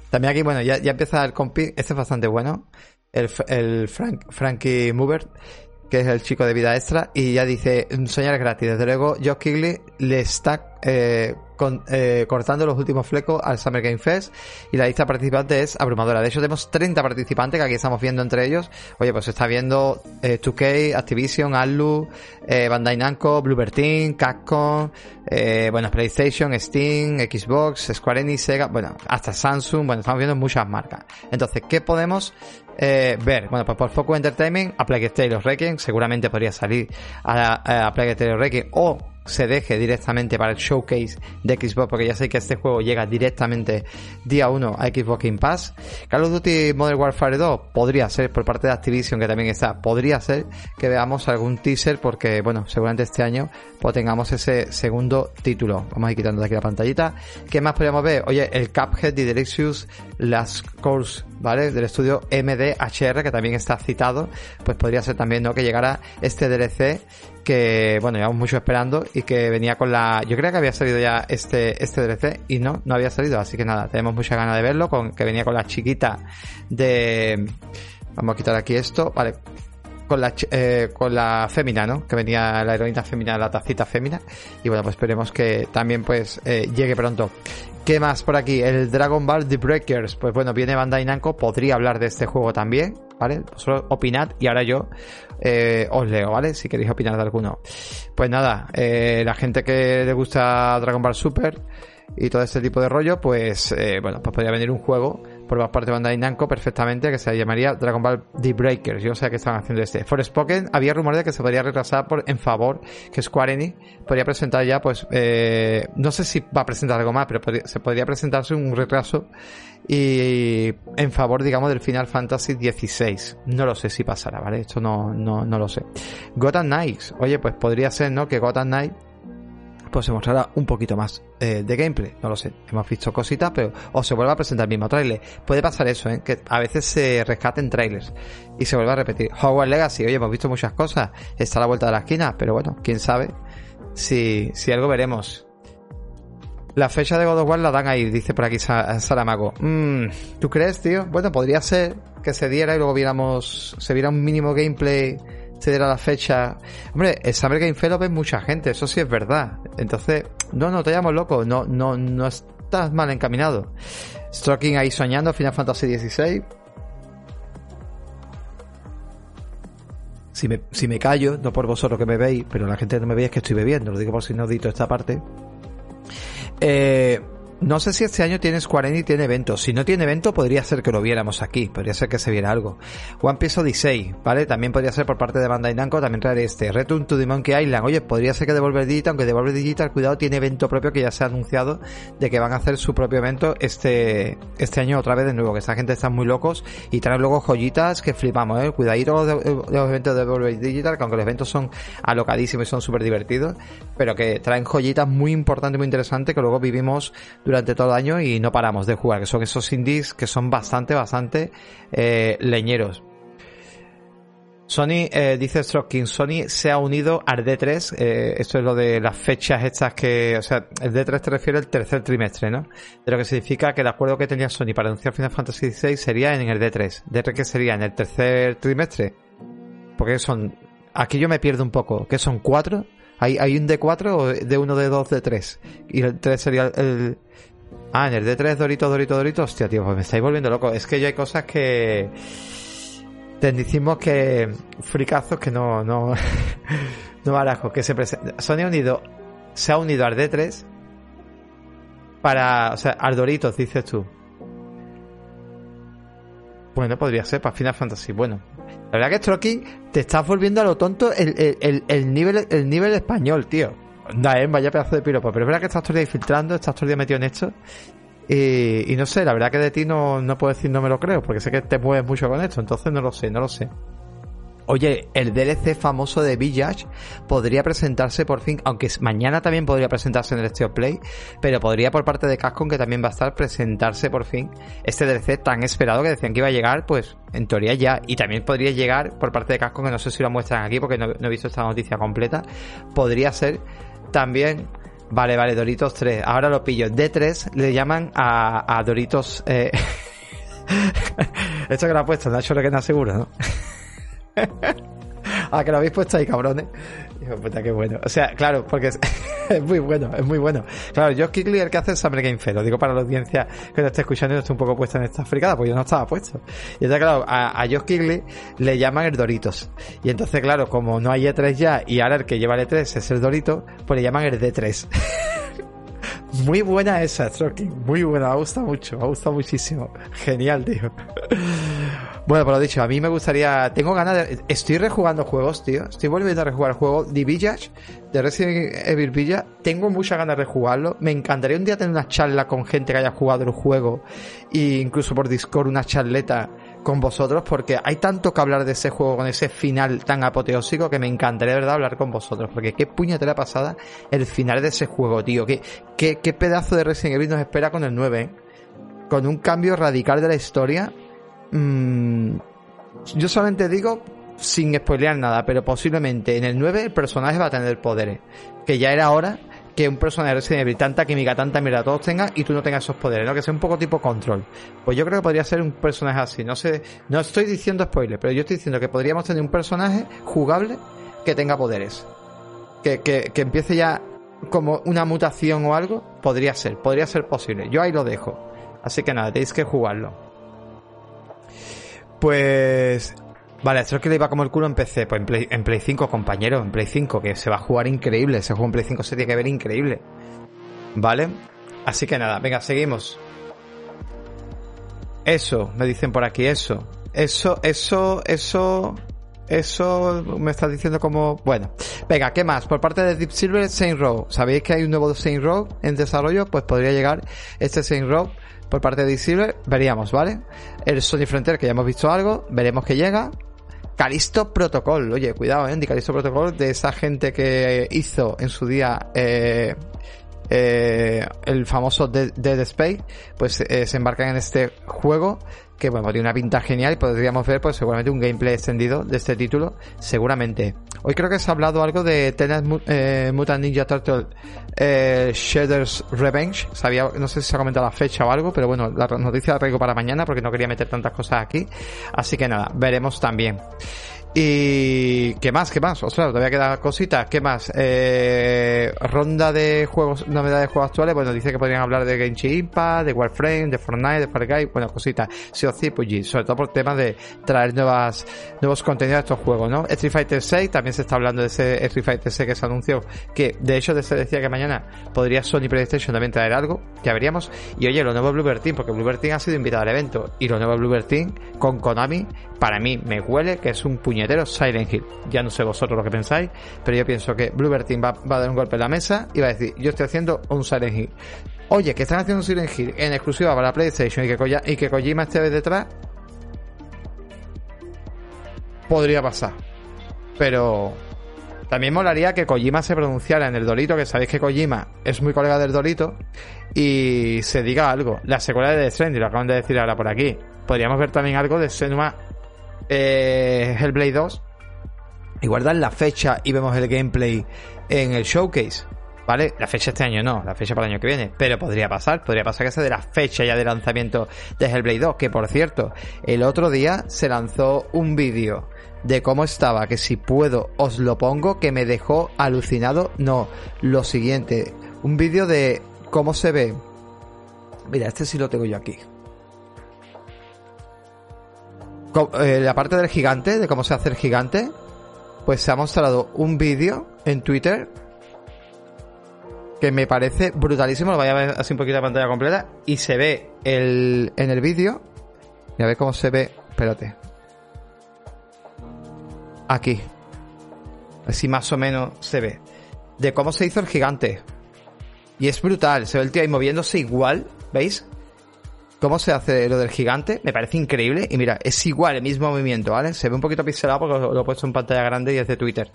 también aquí, bueno, ya, ya empieza el compi, este es bastante bueno, el, el Frank, Frankie Mover que es el chico de vida extra, y ya dice, soñar es gratis. Desde luego, Josh Kigley le está eh, eh, cortando los últimos flecos al Summer Game Fest y la lista participante es abrumadora. De hecho, tenemos 30 participantes que aquí estamos viendo entre ellos. Oye, pues está viendo 2K, eh, Activision, Alu, Bandai Namco, Bluebird Team, Capcom, bueno, PlayStation, Steam, Xbox, Square Enix, Sega, bueno, hasta Samsung, bueno, estamos viendo muchas marcas. Entonces, ¿qué podemos eh, ver, bueno, pues por Focus Entertainment, a Plague Tale Requiem, seguramente podría salir a, a Plague Tale Requiem o se deje directamente para el showcase de Xbox, porque ya sé que este juego llega directamente día 1 a Xbox Game Pass. Call of Duty Modern Warfare 2 podría ser por parte de Activision, que también está, podría ser que veamos algún teaser, porque bueno, seguramente este año pues tengamos ese segundo título. Vamos a ir quitando de aquí la pantallita. ¿Qué más podríamos ver? Oye, el Cuphead de Delicious Last Course, ¿vale? Del estudio MDHR, que también está citado, pues podría ser también, ¿no? Que llegara este DLC que, bueno, llevamos mucho esperando y que venía con la... Yo creo que había salido ya este, este DLC y no, no había salido, así que nada, tenemos mucha ganas de verlo, con que venía con la chiquita de... Vamos a quitar aquí esto, vale, con la, eh, con la fémina, ¿no? Que venía la heroína fémina, la tacita fémina. Y bueno, pues esperemos que también pues eh, llegue pronto. ¿Qué más por aquí? El Dragon Ball The Breakers. Pues bueno, viene Bandai Namco, podría hablar de este juego también, ¿vale? Solo opinad y ahora yo eh, os leo, ¿vale? Si queréis opinar de alguno. Pues nada, eh, la gente que le gusta Dragon Ball Super y todo este tipo de rollo, pues eh, bueno, pues podría venir un juego por parte de Bandai Namco perfectamente que se llamaría Dragon Ball The Breakers. Yo sé qué estaban haciendo este. Forspoken había rumores de que se podría retrasar por, en favor que Square Enix podría presentar ya, pues, eh, no sé si va a presentar algo más, pero se podría presentarse un retraso y en favor, digamos, del Final Fantasy XVI. No lo sé si pasará, ¿vale? Esto no, no, no lo sé. Gotham Knights. Oye, pues podría ser, ¿no? Que Gotham Knights pues se mostrará un poquito más eh, de gameplay. No lo sé, hemos visto cositas, pero o se vuelve a presentar el mismo trailer. Puede pasar eso, ¿eh? que a veces se rescaten trailers y se vuelve a repetir. Hogwarts Legacy, oye, hemos visto muchas cosas, está a la vuelta de la esquina, pero bueno, quién sabe si, si algo veremos. La fecha de God of War la dan ahí, dice por aquí Saramago. Mm, ¿Tú crees, tío? Bueno, podría ser que se diera y luego viéramos, se viera un mínimo gameplay se diera la fecha. Hombre, el Summer Game lo ve mucha gente, eso sí es verdad. Entonces, no, no te llamas loco, no, no, no estás mal encaminado. Stroking ahí soñando, Final Fantasy XVI. Si me, si me callo, no por vosotros que me veis, pero la gente no me veis es que estoy bebiendo, lo digo por si no dito esta parte. Eh, no sé si este año tiene Square Enix tiene evento. Si no tiene evento, podría ser que lo viéramos aquí. Podría ser que se viera algo. One Piece Odyssey, ¿vale? También podría ser por parte de Bandai Namco, también traer este. Return to the Monkey Island. Oye, podría ser que Devolver Digital, aunque Devolver Digital, cuidado, tiene evento propio que ya se ha anunciado de que van a hacer su propio evento este, este año otra vez de nuevo. Que esta gente está muy locos y traen luego joyitas que flipamos, ¿eh? Cuidadito los, los eventos de Devolver Digital, que aunque los eventos son alocadísimos y son súper divertidos, pero que traen joyitas muy importantes muy interesantes que luego vivimos durante todo el año y no paramos de jugar, que son esos indies que son bastante, bastante eh, leñeros. Sony, eh, dice Stroking, Sony se ha unido al D3, eh, esto es lo de las fechas estas que, o sea, el D3 te refiere al tercer trimestre, ¿no? De lo que significa que el acuerdo que tenía Sony para anunciar Final Fantasy XVI sería en el D3. ¿D3 qué sería? ¿En el tercer trimestre? Porque son, aquí yo me pierdo un poco, que son cuatro, hay, hay un D4 o D1, D2, D3, y el 3 sería el, Ah, en el D3 Dorito, Dorito, Dorito. Hostia, tío, pues me estáis volviendo loco. Es que yo hay cosas que. Tendicimos que. Fricazos que no. No, no barajo. Que se presenta. Sony ha unido. Se ha unido al D3. Para. O sea, al Doritos, dices tú. Bueno, podría ser para Final Fantasy. Bueno, la verdad que Stroking te estás volviendo a lo tonto el, el, el, nivel, el nivel español, tío. Da, ¿eh? vaya pedazo de piropo. Pero es verdad que estás todo el día filtrando, estás todo el día metido en esto. Y, no sé, la verdad que de ti no, no puedo decir no me lo creo, porque sé que te mueves mucho con esto, entonces no lo sé, no lo sé. Oye, el DLC famoso de Village podría presentarse por fin, aunque mañana también podría presentarse en el Steel Play, pero podría por parte de Capcom, que también va a estar, presentarse por fin este DLC tan esperado que decían que iba a llegar, pues en teoría ya, y también podría llegar por parte de Capcom, que no sé si lo muestran aquí porque no, he visto esta noticia completa, podría ser también. Vale, vale, Doritos 3. Ahora lo pillo. D3 le llaman a, Doritos. Eh... Esto que lo ha puesto Nacho lo que no asegura, ¿no? a que lo habéis puesto ahí, cabrones. Hijo puta, qué bueno. O sea, claro, porque es, muy bueno, es muy bueno. Claro, Josh Kigley el que hace el Summer Game Fair. Digo para la audiencia que lo esté escuchando y no esté un poco puesta en esta fricada, porque yo no estaba puesto. Y entonces, claro, a, a Josh Kigley le llaman el Doritos. Y entonces, claro, como no hay E3 ya, y ahora el que lleva el E3 es el Dorito, pues le llaman el D3. Muy buena esa, Stroking. Muy buena, me gusta mucho, me gusta muchísimo. Genial, tío. Bueno, por lo dicho, a mí me gustaría. Tengo ganas de. Estoy rejugando juegos, tío. Estoy volviendo a rejugar el juego The Village de Resident Evil Villa. Tengo muchas ganas de rejugarlo. Me encantaría un día tener una charla con gente que haya jugado el juego. E incluso por Discord una charleta con vosotros porque hay tanto que hablar de ese juego con ese final tan apoteósico que me encantaría de verdad hablar con vosotros porque qué puñetera pasada el final de ese juego tío qué, qué, qué pedazo de Resident Evil nos espera con el 9 ¿eh? con un cambio radical de la historia mmm, yo solamente digo sin spoilear nada pero posiblemente en el 9 el personaje va a tener poderes que ya era hora que un personaje de Resident Evil, tanta química, tanta mierda, todos tengan y tú no tengas esos poderes, ¿no? Que sea un poco tipo control. Pues yo creo que podría ser un personaje así. No sé, no estoy diciendo spoiler, pero yo estoy diciendo que podríamos tener un personaje jugable que tenga poderes. Que, que, que empiece ya como una mutación o algo. Podría ser, podría ser posible. Yo ahí lo dejo. Así que nada, tenéis que jugarlo. Pues Vale, esto es que le iba como el culo en PC, pues en Play, en Play 5, compañero, en Play 5, que se va a jugar increíble, ese juego en Play 5 se tiene que ver increíble. Vale, así que nada, venga, seguimos. Eso, me dicen por aquí, eso. Eso, eso, eso, eso me está diciendo como, bueno. Venga, ¿qué más? Por parte de Deep Silver, Saint Row. ¿Sabéis que hay un nuevo Saint Row en desarrollo? Pues podría llegar este Saint Row por parte de Silver, veríamos, ¿vale? El Sony Frontier, que ya hemos visto algo, veremos que llega. Calisto Protocol, oye, cuidado, ¿eh? Calisto Protocol, de esa gente que hizo en su día eh, eh, el famoso Dead, Dead Space, pues eh, se embarcan en este juego que bueno, tiene una pinta genial y podríamos ver pues seguramente un gameplay extendido de este título, seguramente. Hoy creo que se ha hablado algo de Teenage eh, Mutant Ninja Turtle eh, Shaders Revenge, sabía, no sé si se ha comentado la fecha o algo, pero bueno, la noticia la traigo para mañana porque no quería meter tantas cosas aquí, así que nada, veremos también. Y qué más, qué más, ostras, todavía queda cositas, qué más, eh, ronda de juegos, novedades de juegos actuales, bueno, dice que podrían hablar de Genshin Impact, de Warframe, de Fortnite, de Far Cry, bueno, cositas, sí o sí, pues sobre todo por temas de traer nuevas, nuevos contenidos a estos juegos, ¿no? Street Fighter 6, también se está hablando de ese Street Fighter 6 que se anunció, que de hecho se decía que mañana podría Sony PlayStation también traer algo, ya veríamos, y oye, lo nuevo de Bluebird Team, porque Bluebird Team ha sido invitado al evento, y lo nuevo de Bluebird Team con Konami, para mí me huele que es un puñetero Silent Hill. Ya no sé vosotros lo que pensáis, pero yo pienso que Bluebird Team va, a dar un golpe en la mesa y va a decir, yo estoy haciendo un Silent Hill. Oye, que están haciendo un Silent Hill en exclusiva para PlayStation y que, y que Kojima esté detrás, podría pasar. Pero también molaría que Kojima se pronunciara en el Dorito, que sabéis que Kojima es muy colega del Dorito, y se diga algo. La secuela de The Stranding, lo acaban de decir ahora por aquí. Podríamos ver también algo de Senua eh, Hellblade 2 y guardar la fecha y vemos el gameplay en el showcase. ¿Vale? La fecha este año no, la fecha para el año que viene. Pero podría pasar, podría pasar que sea de la fecha ya de lanzamiento de Hellblade 2. Que por cierto, el otro día se lanzó un vídeo de cómo estaba, que si puedo os lo pongo, que me dejó alucinado. No, lo siguiente, un vídeo de cómo se ve. Mira, este sí lo tengo yo aquí. Eh, la parte del gigante, de cómo se hace el gigante, pues se ha mostrado un vídeo en Twitter que me parece brutalísimo. Lo voy a ver así un poquito la pantalla completa. Y se ve el, en el vídeo. Y a ver cómo se ve. Espérate. Aquí. Así más o menos se ve. De cómo se hizo el gigante. Y es brutal. Se ve el tío ahí moviéndose igual. ¿Veis? Cómo se hace lo del gigante, me parece increíble. Y mira, es igual el mismo movimiento, ¿vale? Se ve un poquito pixelado porque lo, he puesto en pantalla grande y es de Twitter.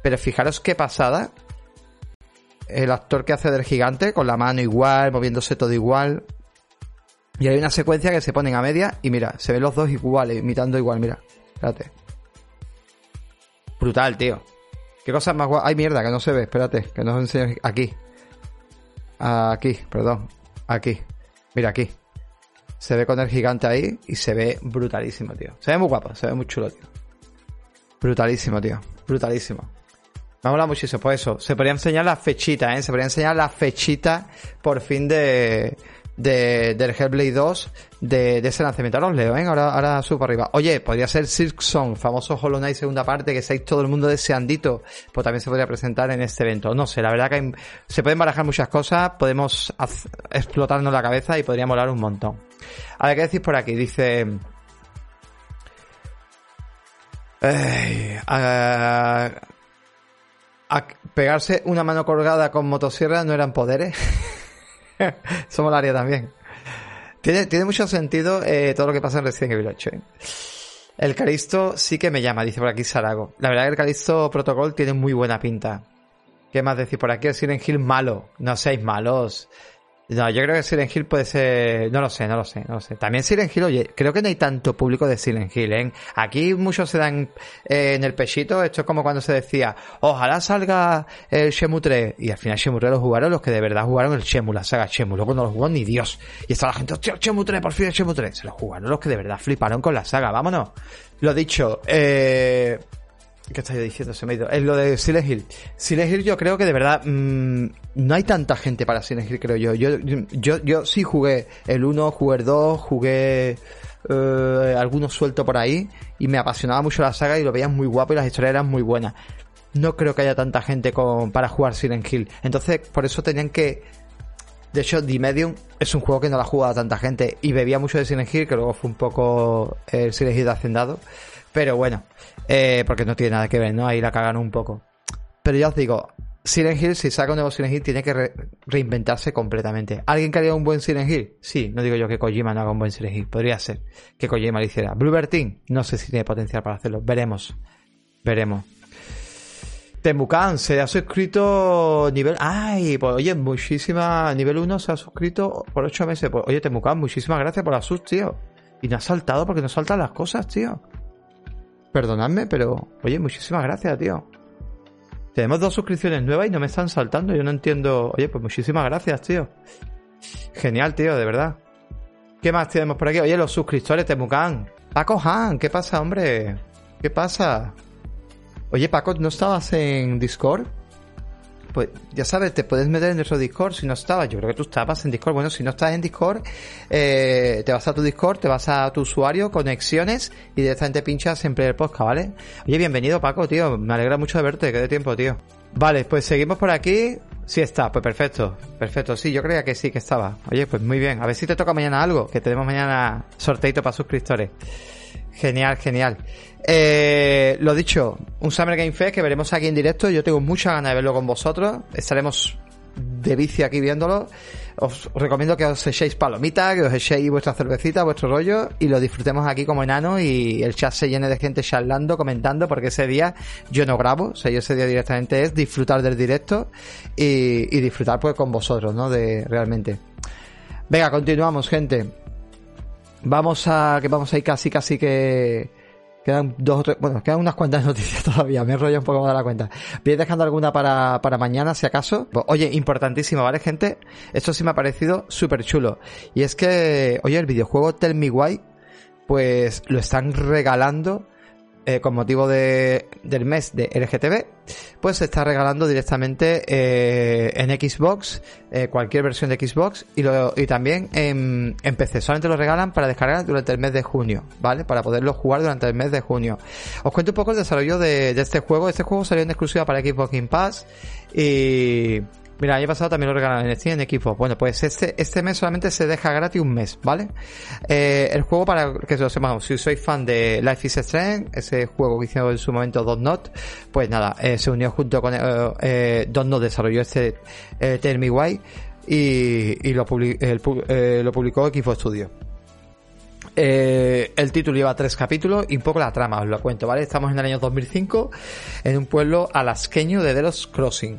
Pero fijaros qué pasada. El actor que hace del gigante, con la mano igual, moviéndose todo igual. Y hay una secuencia que se ponen a media y mira, se ven los dos iguales, imitando igual, mira. Espérate. Brutal, tío. ¿Qué cosas más guapas? Ay, mierda, que no se ve, espérate, que no os aquí. Aquí, perdón. Aquí. Mira, aquí. Se ve con el gigante ahí y se ve brutalísimo, tío. Se ve muy guapo, se ve muy chulo, tío. Brutalísimo, tío. brutalísimo. Me mola muchísimo, por eso. Se podría enseñar la fechita, ¿eh? Se podría enseñar la fechita, por fin, de, de del Hellblade 2, de, de ese lanzamiento. Ahora os leo, ¿eh? Ahora, ahora subo arriba. Oye, podría ser Silk Song, famoso Hollow Knight segunda parte, que seáis todo el mundo deseandito, pues también se podría presentar en este evento. No sé, la verdad que se pueden barajar muchas cosas, podemos explotarnos la cabeza y podría molar un montón. A ver, ¿qué decís por aquí? Dice... A- pegarse una mano colgada con motosierra no eran poderes. Eso molaría también. Tiene, tiene mucho sentido eh, todo lo que pasa en Resident Evil 8. ¿eh? El Calisto sí que me llama, dice por aquí Sarago. La verdad que el Calisto Protocol tiene muy buena pinta. ¿Qué más decir por aquí? El Silent Hill malo. No seáis malos. No, yo creo que Silent Hill puede ser... No lo sé, no lo sé, no lo sé. También Silent Hill, oye, creo que no hay tanto público de Silent Hill, ¿eh? Aquí muchos se dan eh, en el pechito. Esto es como cuando se decía, ojalá salga el Shemu 3. Y al final Shemu 3 lo jugaron los que de verdad jugaron el Shemu, la saga Shemu. Luego no lo jugó ni Dios. Y está la gente, hostia, el Shemu 3, por fin el Shemu 3. Se lo jugaron los que de verdad fliparon con la saga. Vámonos. Lo dicho, eh... ¿Qué estáis diciendo? Se me ha ido. Es lo de Silent Hill. Silent Hill yo creo que de verdad mm, no hay tanta gente para Silent Hill, creo yo. Yo, yo, yo sí jugué el 1, jugué el 2, jugué eh, algunos sueltos por ahí y me apasionaba mucho la saga y lo veías muy guapo y las historias eran muy buenas. No creo que haya tanta gente con, para jugar Silent Hill. Entonces, por eso tenían que... De hecho, The Medium es un juego que no la ha jugado tanta gente y bebía mucho de Silent Hill, que luego fue un poco el Silent Hill de Hacendado. Pero bueno, eh, porque no tiene nada que ver, ¿no? Ahí la cagan un poco. Pero ya os digo, Silent Hill, si saca un nuevo Silent Hill, tiene que re- reinventarse completamente. ¿Alguien que haría un buen Silent Hill? Sí, no digo yo que Kojima no haga un buen Silent Hill. Podría ser que Kojima lo hiciera. Bluebird Team, no sé si tiene potencial para hacerlo. Veremos. Veremos. Temucan se ha suscrito nivel. ¡Ay! Pues oye, muchísima. Nivel 1 se ha suscrito por 8 meses. Pues, oye, Temucan, muchísimas gracias por la sus, tío. Y no ha saltado porque no saltan las cosas, tío. Perdonadme, pero. Oye, muchísimas gracias, tío. Tenemos dos suscripciones nuevas y no me están saltando. Yo no entiendo. Oye, pues muchísimas gracias, tío. Genial, tío, de verdad. ¿Qué más tenemos por aquí? Oye, los suscriptores, Temucan. Paco Han, ¿qué pasa, hombre? ¿Qué pasa? Oye, Paco, ¿no estabas en Discord? Pues ya sabes, te puedes meter en nuestro Discord si no estabas. Yo creo que tú estabas en Discord. Bueno, si no estás en Discord, eh, te vas a tu Discord, te vas a tu usuario, conexiones y directamente pinchas en Player Podcast, ¿vale? Oye, bienvenido, Paco, tío. Me alegra mucho de verte, que de tiempo, tío. Vale, pues seguimos por aquí. Sí está, pues perfecto. Perfecto, sí, yo creía que sí que estaba. Oye, pues muy bien. A ver si te toca mañana algo, que tenemos mañana sorteito para suscriptores. Genial, genial. Eh, lo dicho, un Summer Game Fest que veremos aquí en directo. Yo tengo muchas ganas de verlo con vosotros. Estaremos de vicio aquí viéndolo. Os recomiendo que os echéis palomitas, que os echéis vuestra cervecita, vuestro rollo y lo disfrutemos aquí como enanos y el chat se llene de gente charlando, comentando, porque ese día yo no grabo, o sea, yo ese día directamente es disfrutar del directo y, y disfrutar pues con vosotros, ¿no? De realmente. Venga, continuamos, gente. Vamos a que vamos a ir casi casi que quedan dos o tres, bueno, quedan unas cuantas noticias todavía, me enrollo un poco más de la cuenta. Voy dejando alguna para, para mañana, si acaso. Pues, oye, importantísimo, ¿vale, gente? Esto sí me ha parecido súper chulo. Y es que, oye, el videojuego Tell Me Why, pues lo están regalando eh, con motivo de, del mes de LGTB, pues se está regalando directamente eh, en Xbox, eh, cualquier versión de Xbox, y, lo, y también en, en PC. Solamente lo regalan para descargar durante el mes de junio, ¿vale? Para poderlo jugar durante el mes de junio. Os cuento un poco el desarrollo de, de este juego. Este juego salió en exclusiva para Xbox Game Pass y... Mira, el año pasado también lo regalaron en Steam en Xbox. Bueno, pues este, este mes solamente se deja gratis un mes, ¿vale? Eh, el juego, para que lo sepamos, si sois fan de Life is Strange, ese juego que hizo en su momento Don't Not, pues nada, eh, se unió junto con eh, eh, Not, desarrolló este eh, Tell Me Why y, lo, el eh, lo publicó Xbox Studio. Eh, el título lleva tres capítulos y un poco la trama, os lo cuento, ¿vale? Estamos en el año 2005 en un pueblo alasqueño de Delos Crossing.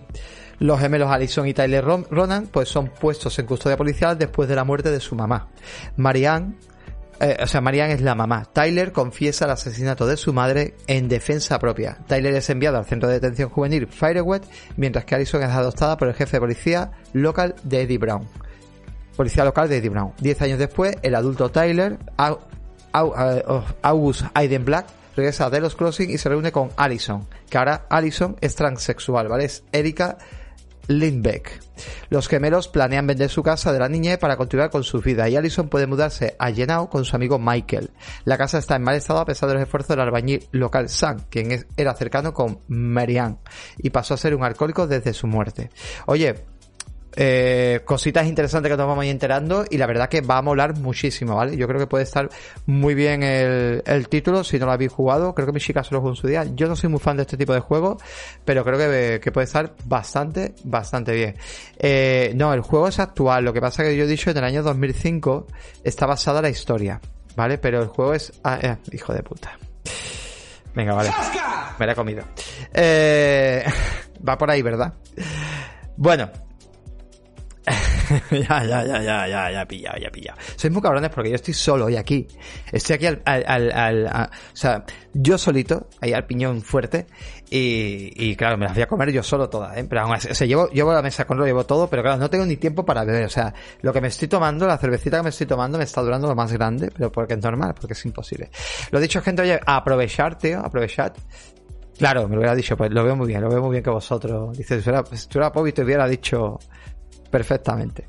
Los gemelos Alison y Tyler Ron- Ronan pues son puestos en custodia policial después de la muerte de su mamá. Marianne, eh, o sea, Marianne es la mamá. Tyler confiesa el asesinato de su madre en defensa propia. Tyler es enviado al centro de detención juvenil Firewet, mientras que Alison es adoptada por el jefe de policía local de Eddie Brown. Policía local de Eddie Brown. Diez años después, el adulto Tyler, eh, oh, August Aiden Black, regresa a The Los Crossing y se reúne con Allison, que ahora Allison es transexual, ¿vale? Es Erika Lindbeck. Los gemelos planean vender su casa de la niñez para continuar con su vida y Allison puede mudarse a Yenao con su amigo Michael. La casa está en mal estado a pesar de los esfuerzos del albañil local Sam, quien era cercano con Marianne y pasó a ser un alcohólico desde su muerte. Oye, eh, cositas interesantes que nos vamos a ir enterando y la verdad que va a molar muchísimo, ¿vale? Yo creo que puede estar muy bien el, título, si no lo habéis jugado, creo que mi chica se lo jugó en su día. Yo no soy muy fan de este tipo de juegos, pero creo que, puede estar bastante, bastante bien. Eh, no, el juego es actual, lo que pasa que yo he dicho en el año 2005 está basada la historia, ¿vale? Pero el juego es... Ah, eh, hijo de puta. Venga, vale. Me la he comido. Eh, va por ahí, ¿verdad? Bueno, ya, ya, ya, ya, ya, ya pillado, ya pillado. Sois muy cabrones porque yo estoy solo hoy aquí. Estoy aquí al, al, al, o sea, yo solito, ahí al piñón fuerte, y, y claro, me las voy a comer yo solo todas, ¿eh? Pero aún así, o sea, llevo, llevo la mesa con lo llevo todo, pero claro, no tengo ni tiempo para beber, o sea, lo que me estoy tomando, la cervecita que me estoy tomando me está durando lo más grande, pero porque es normal, porque es imposible. Lo dicho, gente, oye, aprovechar, tío, aprovechar. Claro, me lo hubiera dicho, pues lo veo muy bien, lo veo muy bien que vosotros. Dices, si tú eras Pobi te hubiera dicho, perfectamente.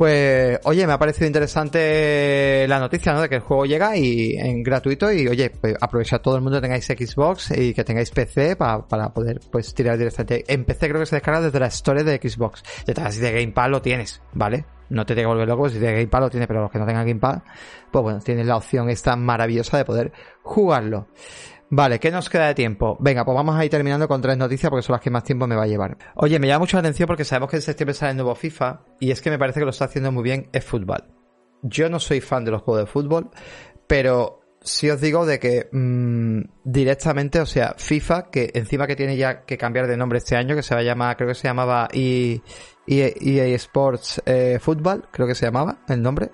Pues, oye, me ha parecido interesante la noticia, ¿no? De que el juego llega y en gratuito y, oye, pues aprovecha todo el mundo que tengáis Xbox y que tengáis PC para, para poder, pues, tirar directamente. En PC creo que se descarga desde la Store de Xbox. Detrás de Gamepad lo tienes, ¿vale? No te tiene que volver loco si de Gamepad lo tienes, pero los que no tengan Gamepad, pues bueno, tienes la opción esta maravillosa de poder jugarlo. Vale, ¿qué nos queda de tiempo? Venga, pues vamos a ir terminando con tres noticias porque son las que más tiempo me va a llevar. Oye, me llama mucho la atención porque sabemos que en septiembre sale el nuevo FIFA y es que me parece que lo está haciendo muy bien es fútbol. Yo no soy fan de los juegos de fútbol, pero sí os digo de que mmm, directamente, o sea, FIFA, que encima que tiene ya que cambiar de nombre este año, que se va a llamar, creo que se llamaba EA, EA, Sports eh, Football, creo que se llamaba el nombre,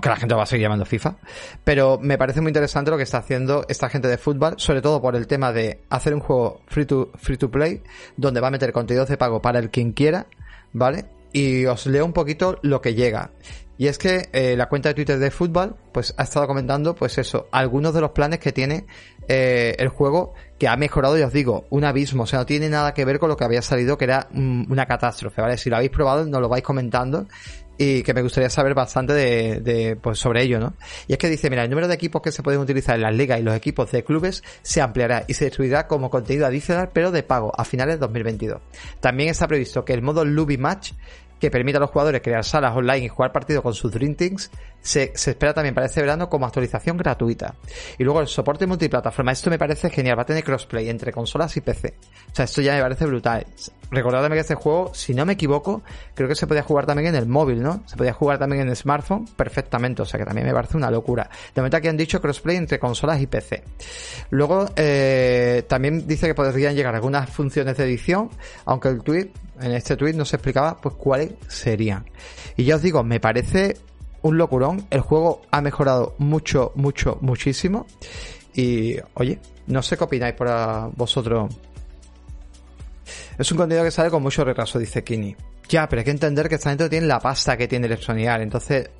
que la gente va a seguir llamando FIFA, pero me parece muy interesante lo que está haciendo esta gente de fútbol, sobre todo por el tema de hacer un juego free to, free to play, donde va a meter contenidos de pago para el quien quiera, ¿vale? Y os leo un poquito lo que llega. Y es que eh, la cuenta de Twitter de fútbol, pues ha estado comentando, pues eso, algunos de los planes que tiene eh, el juego, que ha mejorado, ya os digo, un abismo. O sea, no tiene nada que ver con lo que había salido, que era mm, una catástrofe, ¿vale? Si lo habéis probado, nos lo vais comentando y que me gustaría saber bastante de, pues sobre ello, ¿no? Y es que dice, mira, el número de equipos que se pueden utilizar en las ligas y los equipos de clubes se ampliará y se distribuirá como contenido adicional, pero de pago, a finales de 2022. También está previsto que el modo Luby Match que permite a los jugadores crear salas online y jugar partidos con sus Dream Teams, se, se, espera también para este verano como actualización gratuita. Y luego el soporte multiplataforma, esto me parece genial, va a tener crossplay entre consolas y PC. O sea, esto ya me parece brutal. Recordadme que este juego, si no me equivoco, creo que se podía jugar también en el móvil, ¿no? Se podía jugar también en el smartphone perfectamente, o sea que también me parece una locura. De momento aquí han dicho crossplay entre consolas y PC. Luego, eh, también dice que podrían llegar algunas funciones de edición, aunque el tweet, en este tweet no se explicaba pues cuáles serían. Y ya os digo, me parece un locurón. El juego ha mejorado mucho, mucho, muchísimo. Y, oye, no sé qué opináis por vosotros. Es un contenido que sale con mucho retraso, dice Kini. Ya, pero hay que entender que esta gente tiene la pasta que tiene Electronic entonces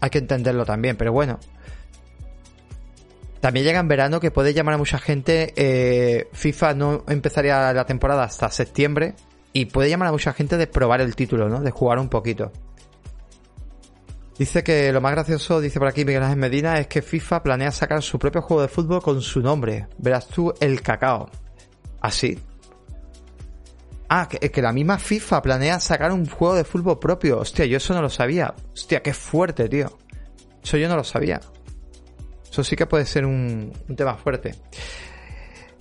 hay que entenderlo también, pero bueno. También llega en verano que puede llamar a mucha gente. Eh, FIFA no empezaría la temporada hasta septiembre y puede llamar a mucha gente de probar el título, ¿no? De jugar un poquito. Dice que lo más gracioso, dice por aquí Miguel Ángel Medina, es que FIFA planea sacar su propio juego de fútbol con su nombre. Verás tú el cacao. ¿Así? ¿Ah, que, que, la misma FIFA planea sacar un juego de fútbol propio. Hostia, yo eso no lo sabía. Hostia, qué fuerte, tío. Eso yo no lo sabía. Eso sí que puede ser un, un tema fuerte.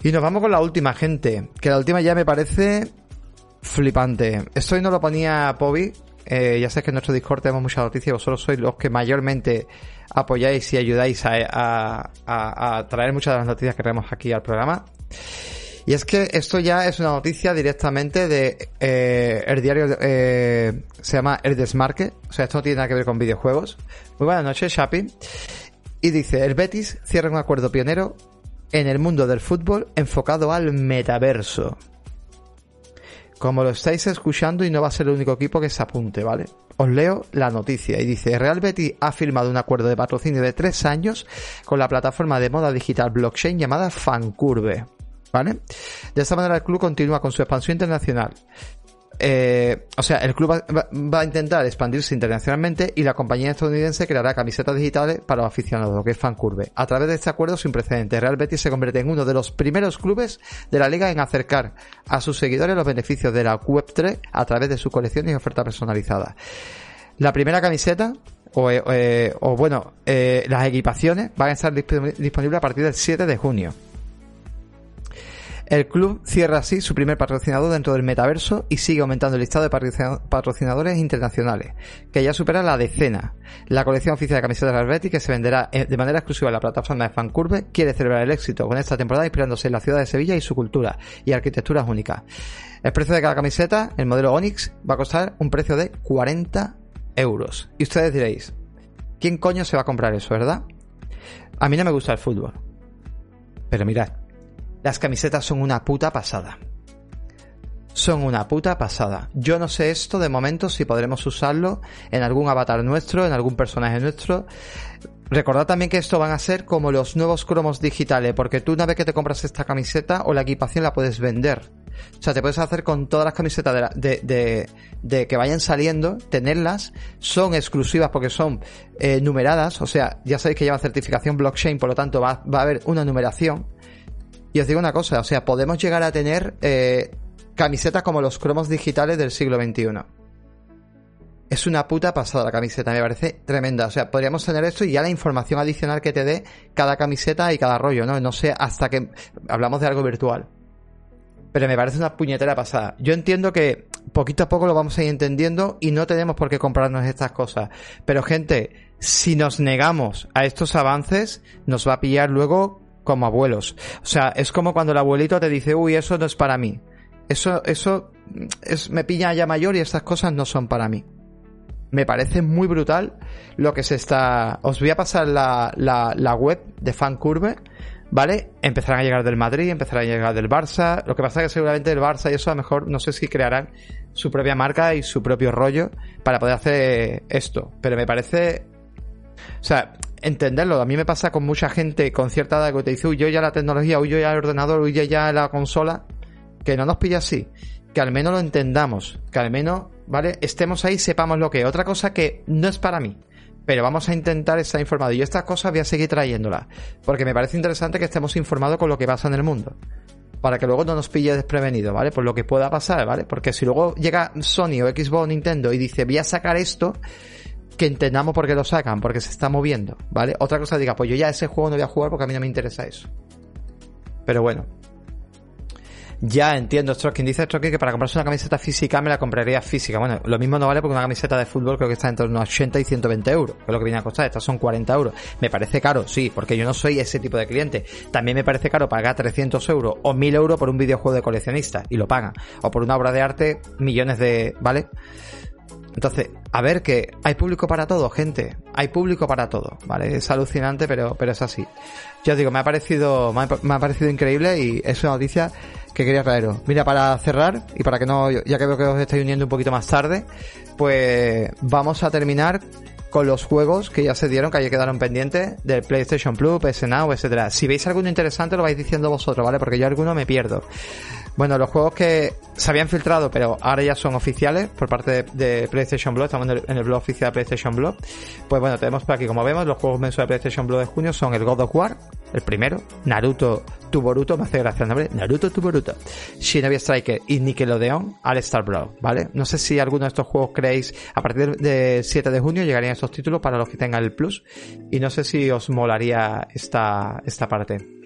Y nos vamos con la última, gente. Que la última ya me parece flipante. Esto no lo ponía Pobi, eh, ya sabes que en nuestro Discord tenemos muchas noticias, vosotros sois los que mayormente apoyáis y ayudáis a, traer muchas de las noticias que tenemos aquí al programa. Y es que esto ya es una noticia directamente de eh, el diario, eh, se llama El Desmarque, o sea, esto no tiene nada que ver con videojuegos. Muy buenas noches, Shapi. Y dice, el Betis cierra un acuerdo pionero en el mundo del fútbol enfocado al metaverso. Como lo estáis escuchando y no va a ser el único equipo que se apunte, ¿vale? Os leo la noticia y dice, Real Betis ha firmado un acuerdo de patrocinio de tres años con la plataforma de moda digital blockchain llamada Fancurve. ¿Vale? De esta manera el club continúa con su expansión internacional. Eh, o sea, el club va, a intentar expandirse internacionalmente y la compañía estadounidense creará camisetas digitales para los aficionados, lo que es Fancurve. A través de este acuerdo sin precedentes, Real Betis se convierte en uno de los primeros clubes de la liga en acercar a sus seguidores los beneficios de la Web3 a través de su colección y oferta personalizada. La primera camiseta o, eh, eh, bueno, las equipaciones van a estar disponibles a partir del 7 de junio. El club cierra así su primer patrocinador dentro del metaverso y sigue aumentando el listado de patrocinadores internacionales, que ya supera la decena. La colección oficial de camisetas de Alberti, que se venderá eh, de manera exclusiva en la plataforma de Fancurve, quiere celebrar el éxito con esta temporada inspirándose en la ciudad de Sevilla y su cultura y arquitecturas únicas. El precio de cada camiseta, el modelo Onyx, va a costar un precio de 40 euros. Y ustedes diréis, ¿quién coño se va a comprar eso, verdad? A mí no me gusta el fútbol. Pero mirad, las camisetas son una puta pasada. Son una puta pasada. Yo no sé esto de momento si podremos usarlo en algún avatar nuestro, en algún personaje nuestro. Recordad también que esto van a ser como los nuevos cromos digitales, porque tú una vez que te compras esta camiseta o la equipación la puedes vender. O sea, te puedes hacer con todas las camisetas de, de, que vayan saliendo, tenerlas, son exclusivas porque son eh, numeradas, o sea, ya sabéis que lleva certificación blockchain, por lo tanto va a haber una numeración y os digo una cosa, o sea, podemos llegar a tener eh, camisetas como los cromos digitales del siglo XXI. Es una puta pasada la camiseta, me parece tremenda. O sea, podríamos tener esto y ya la información adicional que te dé cada camiseta y cada rollo, ¿no? No sé, hasta que hablamos de algo virtual. Pero me parece una puñetera pasada. Yo entiendo que poquito a poco lo vamos a ir entendiendo y no tenemos por qué comprarnos estas cosas. Pero gente, si nos negamos a estos avances, nos va a pillar luego como abuelos. O sea, es como cuando el abuelito te dice, uy, eso no es para mí. Eso, eso es, me pilla ya mayor y estas cosas no son para mí. Me parece muy brutal lo que se está. Os voy a pasar la, la, la web de Fancurve, ¿vale? Empezarán a llegar del Madrid, empezarán a llegar del Barça. Lo que pasa es que seguramente el Barça y eso a lo mejor no sé si crearán su propia marca y su propio rollo para poder hacer esto. Pero me parece. O sea, entenderlo. A mí me pasa con mucha gente con cierta edad que te dice, uy, yo ya la tecnología, uy, yo ya el ordenador, uy, yo ya la consola, que no nos pilla así. Que al menos lo entendamos, que al menos, ¿vale? Estemos ahí, sepamos lo que es. Otra cosa que no es para mí, pero vamos a intentar estar informados. Y estas cosas voy a seguir trayéndolas, porque me parece interesante que estemos informados con lo que pasa en el mundo. Para que luego no nos pille desprevenido, ¿vale? Por lo que pueda pasar, ¿vale? Porque si luego llega Sony o Xbox o Nintendo y dice, voy a sacar esto, que entendamos por qué lo sacan, porque se está moviendo, ¿vale? Otra cosa diga, pues yo ya ese juego no voy a jugar porque a mí no me interesa eso. Pero bueno. Ya entiendo, Stroking. Dice Stroking que para comprarse una camiseta física me la compraría física. Bueno, lo mismo no vale porque una camiseta de fútbol creo que está entre unos 80 y 120 euros, que es lo que viene a costar. Estas son 40 euros. Me parece caro, sí, porque yo no soy ese tipo de cliente. También me parece caro pagar 300 euros o 1000 euros por un videojuego de coleccionista y lo pagan. O por una obra de arte, millones de, ¿vale? Entonces, a ver que hay público para todo, gente. Hay público para todo, ¿vale? Es alucinante, pero, pero es así. Yo os digo, me ha parecido, me ha, parecido increíble y es una noticia que quería traeros. Mira, para cerrar, y para que no, ya que veo que os estáis uniendo un poquito más tarde, pues vamos a terminar con los juegos que ya se dieron, que ayer quedaron pendientes, del PlayStation Plus, PS Now, etcétera. Si veis alguno interesante lo vais diciendo vosotros, ¿vale? Porque yo alguno me pierdo. Bueno, los juegos que se habían filtrado, pero ahora ya son oficiales por parte de, PlayStation Blog, estamos en el, blog oficial de PlayStation Blog. Pues bueno, tenemos por aquí, como vemos, los juegos mensuales de PlayStation Blog de junio son el God of War, el primero, Naruto Tuboruto, me hace gracia el nombre, Naruto Tuboruto, Shinobi Striker y Nickelodeon All Star Brawl, ¿vale? No sé si alguno de estos juegos creéis, a partir del 7 de junio llegarían estos títulos para los que tengan el Plus, y no sé si os molaría esta, esta parte.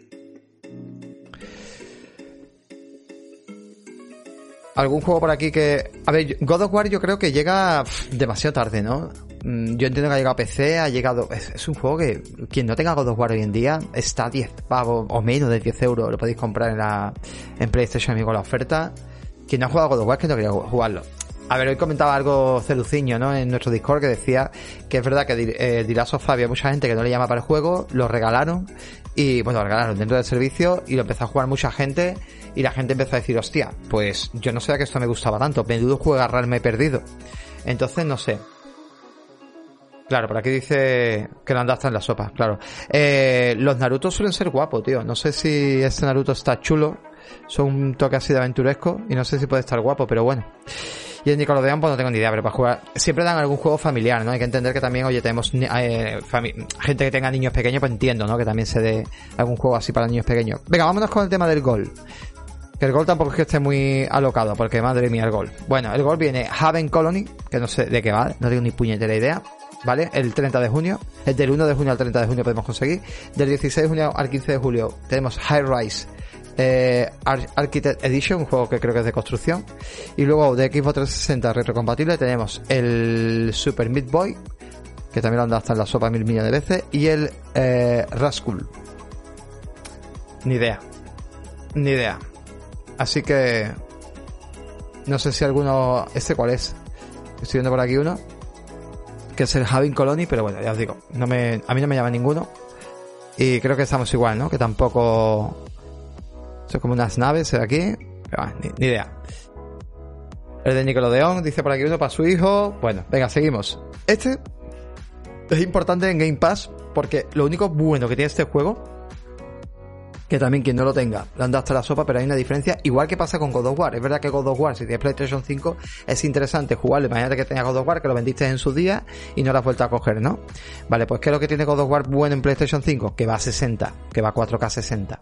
algún juego por aquí que... A ver, God of War yo creo que llega demasiado tarde, ¿no? Mm, yo entiendo que ha llegado a PC, ha llegado... Es, un juego que quien no tenga God of War hoy en día está a 10 pavos o menos de 10 euros. Lo podéis comprar en la en PlayStation con la oferta. Quien no ha jugado God of War que no quería jugarlo. A ver, hoy comentaba algo Celuciño, ¿no? En nuestro Discord que decía que es verdad que eh, Dilaso había mucha gente que no le llama para el juego, lo regalaron y, bueno, lo regalaron dentro del servicio y lo empezó a jugar mucha gente y la gente empezó a decir, hostia, pues yo no sabía que esto me gustaba tanto, menudo juego agarrarme perdido. Entonces, no sé. Claro, por aquí dice que no andaste en la sopa, claro. Eh, los Naruto suelen ser guapos, tío. No sé si este Naruto está chulo. Son un toque así de aventuresco y no sé si puede estar guapo, pero bueno. Y el Nickelodeon pues no tengo ni idea, pero para jugar siempre dan algún juego familiar, ¿no? Hay que entender que también, oye, tenemos eh, gente que tenga niños pequeños, pues entiendo, ¿no? Que también se dé algún juego así para niños pequeños. Venga, vámonos con el tema del gol. Que el gol tampoco es que esté muy alocado, porque madre mía el gol. Bueno, el gol viene Haven Colony, que no sé de qué va, no tengo ni puñetera idea. ¿Vale? El 30 de junio. El del 1 de junio al 30 de junio podemos conseguir. Del 16 de junio al 15 de julio tenemos High Rise eh, Architect Edition, un juego que creo que es de construcción. Y luego de Xbox 360 retrocompatible tenemos el Super Meat Boy, que también lo anda hasta en la sopa mil millones de veces, y el eh, Rascal. Ni idea. Ni idea. Así que... No sé si alguno... ¿Este cuál es? Estoy viendo por aquí uno. Que es el Having Colony, pero bueno, ya os digo. A mí no me llama ninguno. Y creo que estamos igual, ¿no? Que tampoco son como unas naves de aquí. ni, idea. El de Nickelodeon dice por aquí uno para su hijo. Bueno, venga, seguimos. Este es importante en Game Pass porque lo único bueno que tiene este juego, que también quien no lo tenga, le han dado hasta la sopa, pero hay una diferencia, igual que pasa con God of War. Es verdad que God of War, si tienes PlayStation 5, es interesante jugarlo. Imagínate que tengas God of War, que lo vendiste en su día y no lo has vuelto a coger, ¿no? Vale, pues ¿qué es lo que tiene God of War bueno en PlayStation 5? Que va a 60, que va a 4K 60.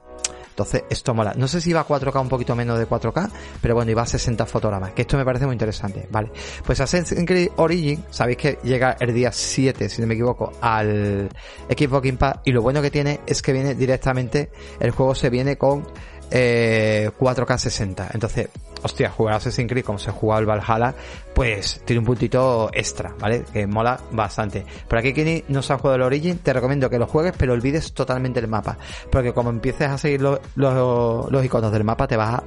Entonces, esto mola. No sé si va a 4K un poquito menos de 4K, pero bueno, iba a 60 fotogramas, que esto me parece muy interesante. Vale, pues Assassin's Creed Origin, sabéis que llega el día 7, si no me equivoco, al Xbox Game Pass, y lo bueno que tiene es que viene directamente, el juego se viene con eh, 4K 60. Entonces, hostia, jugar Assassin's Creed como se jugaba el Valhalla, pues tiene un puntito extra, ¿vale? Que mola bastante. Por aquí, Kini no se ha jugado el Origin, te recomiendo que lo juegues, pero olvides totalmente el mapa. Porque como empieces a seguir los, los iconos del mapa, te vas a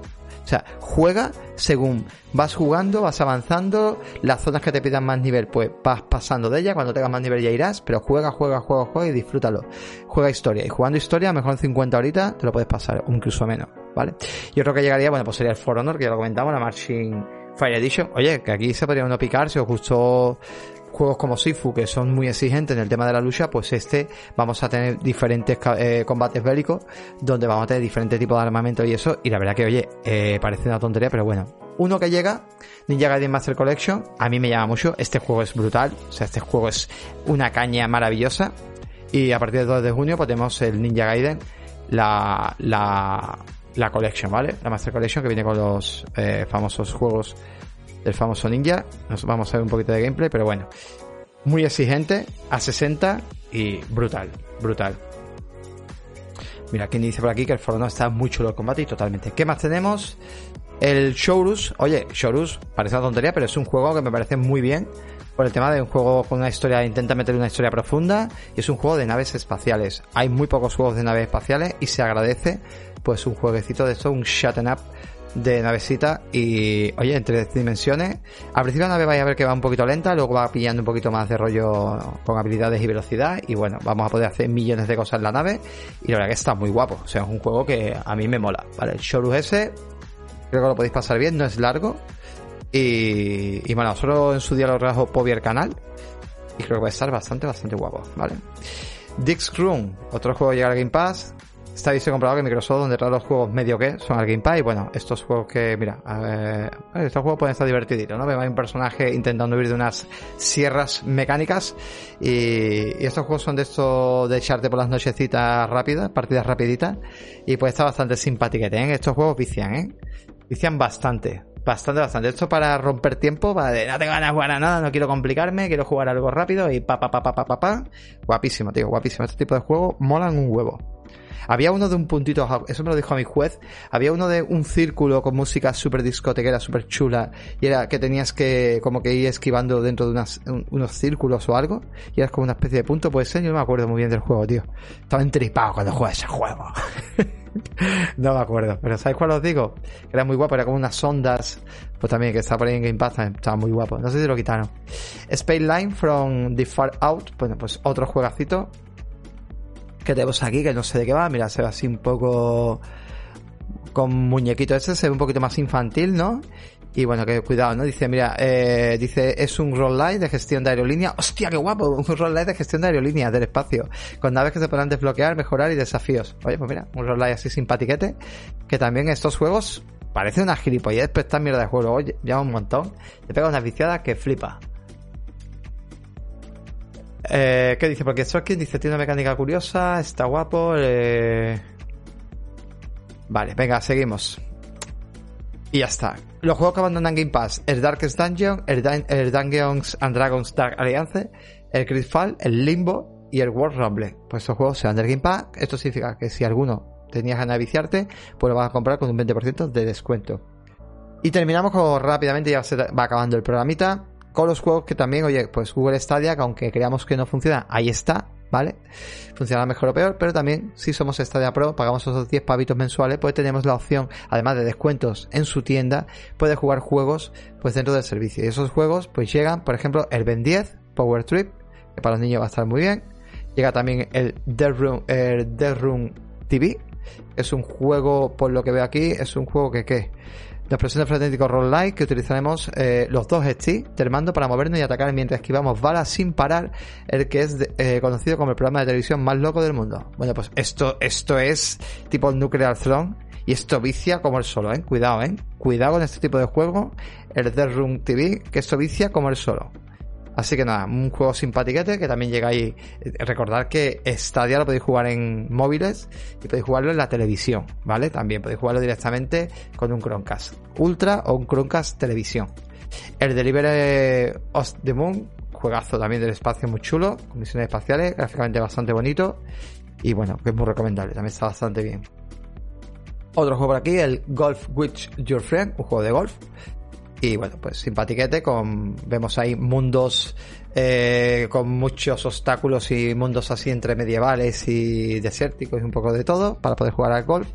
o sea, juega según vas jugando, vas avanzando, las zonas que te pidan más nivel, pues vas pasando de ellas, cuando tengas más nivel ya irás, pero juega, juega, juega, juega y disfrútalo. Juega historia. Y jugando historia, mejor en 50 horitas, te lo puedes pasar, incluso menos, ¿vale? Y otro que llegaría, bueno, pues sería el For Honor, que ya lo comentamos, la Marching Fire Edition. Oye, que aquí se podría uno picar si os gustó juegos como Sifu que son muy exigentes en el tema de la lucha, pues este vamos a tener diferentes eh, combates bélicos donde vamos a tener diferentes tipos de armamento y eso. Y la verdad que, oye, eh, parece una tontería, pero bueno. Uno que llega, Ninja Gaiden Master Collection, a mí me llama mucho. Este juego es brutal, o sea, este juego es una caña maravillosa. Y a partir del 2 de junio, pues tenemos el Ninja Gaiden, la, la, la Collection, ¿vale? La Master Collection que viene con los eh, famosos juegos del famoso ninja. Nos vamos a ver un poquito de gameplay, pero bueno. Muy exigente, a 60 y brutal, brutal. Mira, quien dice por aquí que el foro no está muy chulo el combate y totalmente. ¿Qué más tenemos? El Shorus. Oye, Shorus parece una tontería, pero es un juego que me parece muy bien por el tema de un juego con una historia, intenta meter una historia profunda y es un juego de naves espaciales. Hay muy pocos juegos de naves espaciales y se agradece pues un jueguecito de esto, un shut up de navecita y, oye, en tres dimensiones. Al principio la nave vais a ver que va un poquito lenta, luego va pillando un poquito más de rollo con habilidades y velocidad y bueno, vamos a poder hacer millones de cosas en la nave y la verdad que está muy guapo. O sea, es un juego que a mí me mola. Vale, el Shorus S, creo que lo podéis pasar bien, no es largo. Y, y bueno, solo en su día lo trajo Pobi el canal y creo que va a estar bastante, bastante guapo, ¿vale? Dix Room, otro juego llega al Game Pass, Está he comprobado que Microsoft, donde trae los juegos medio que son al Game Pass, y bueno, estos juegos que, mira, estos juegos pueden estar divertiditos, ¿no? Vemos hay un personaje intentando huir de unas sierras mecánicas, y, estos juegos son de estos de echarte por las nochecitas rápidas, partidas rapiditas, y pues está bastante simpático. ¿eh? Estos juegos vician, ¿eh? Vician bastante. Bastante, bastante. Esto para romper tiempo, para de no tengo ganas de jugar a nada, no quiero complicarme, quiero jugar algo rápido y pa pa pa pa pa pa pa. Guapísimo, tío, guapísimo. Este tipo de juegos molan un huevo. Había uno de un puntito, eso me lo dijo a mi juez, había uno de un círculo con música súper discotequera, súper chula, y era que tenías que como que ir esquivando dentro de unas, unos círculos o algo, y eras como una especie de punto, pues yo no me acuerdo muy bien del juego, tío. Estaba entripado cuando jugué ese juego. no me acuerdo, pero ¿sabéis cuál os digo? Que era muy guapo, era como unas ondas, pues también que está por ahí en Game Pass, estaba muy guapo. No sé si lo quitaron. Space Line from the Far Out, bueno, pues otro juegacito que tenemos aquí, que no sé de qué va, mira, se ve así un poco con muñequito ese, se ve un poquito más infantil, ¿no? Y bueno, que cuidado, ¿no? Dice, mira, eh, dice, es un roll light de gestión de aerolínea. ¡Hostia, qué guapo! Un roll light de gestión de aerolínea del espacio. Con naves que se podrán desbloquear, mejorar y desafíos. Oye, pues mira, un roll light así simpatiquete. Que también estos juegos parece una gilipollez, pero esta mierda de juego, oye, ya un montón. Te pega una viciada que flipa. Eh, ¿Qué dice? Porque quien dice, tiene una mecánica curiosa, está guapo. Eh... Vale, venga, seguimos. Y ya está. Los juegos que abandonan Game Pass, el Darkest Dungeon, el, Dungeons and Dragons Dark Alliance, el Critfall, el Limbo y el World Rumble. Pues estos juegos se van del Game Pass. Esto significa que si alguno tenías ganas de viciarte, pues lo vas a comprar con un 20% de descuento. Y terminamos con rápidamente, ya se va acabando el programita, con los juegos que también, oye, pues Google Stadia, que aunque creamos que no funciona, ahí está, ¿vale? Funcionará mejor o peor, pero también si somos Stadia Pro, pagamos esos 10 pavitos mensuales, pues tenemos la opción, además de descuentos en su tienda, puede jugar juegos pues dentro del servicio. Y esos juegos pues llegan, por ejemplo, el Ben 10, Power Trip, que para los niños va a estar muy bien. Llega también el Dead Room, el Dead Room TV. Es un juego, por lo que veo aquí, es un juego que, ¿qué? La expresión de frenético roll light que utilizaremos eh, los dos sticks del mando para movernos y atacar mientras esquivamos balas sin parar, el que es eh, conocido como el programa de televisión más loco del mundo. Bueno, pues esto, esto es tipo Nuclear Throne y esto vicia como el solo, ¿eh? Cuidado, ¿eh? Cuidado con este tipo de juego, el Dead Room TV, que esto vicia como el solo. Así que nada, un juego simpatiquete que también llega ahí. Recordar que Stadia lo podéis jugar en móviles y podéis jugarlo en la televisión, ¿vale? También podéis jugarlo directamente con un Chromecast Ultra o un Chromecast Televisión. El Delivery of the Moon, juegazo también del espacio muy chulo, con misiones espaciales, gráficamente bastante bonito y bueno, que es muy recomendable, también está bastante bien. Otro juego por aquí, el Golf With Your Friend, un juego de golf y bueno, pues simpatiquete, con, vemos ahí mundos eh, con muchos obstáculos y mundos así entre medievales y desérticos y un poco de todo para poder jugar al golf.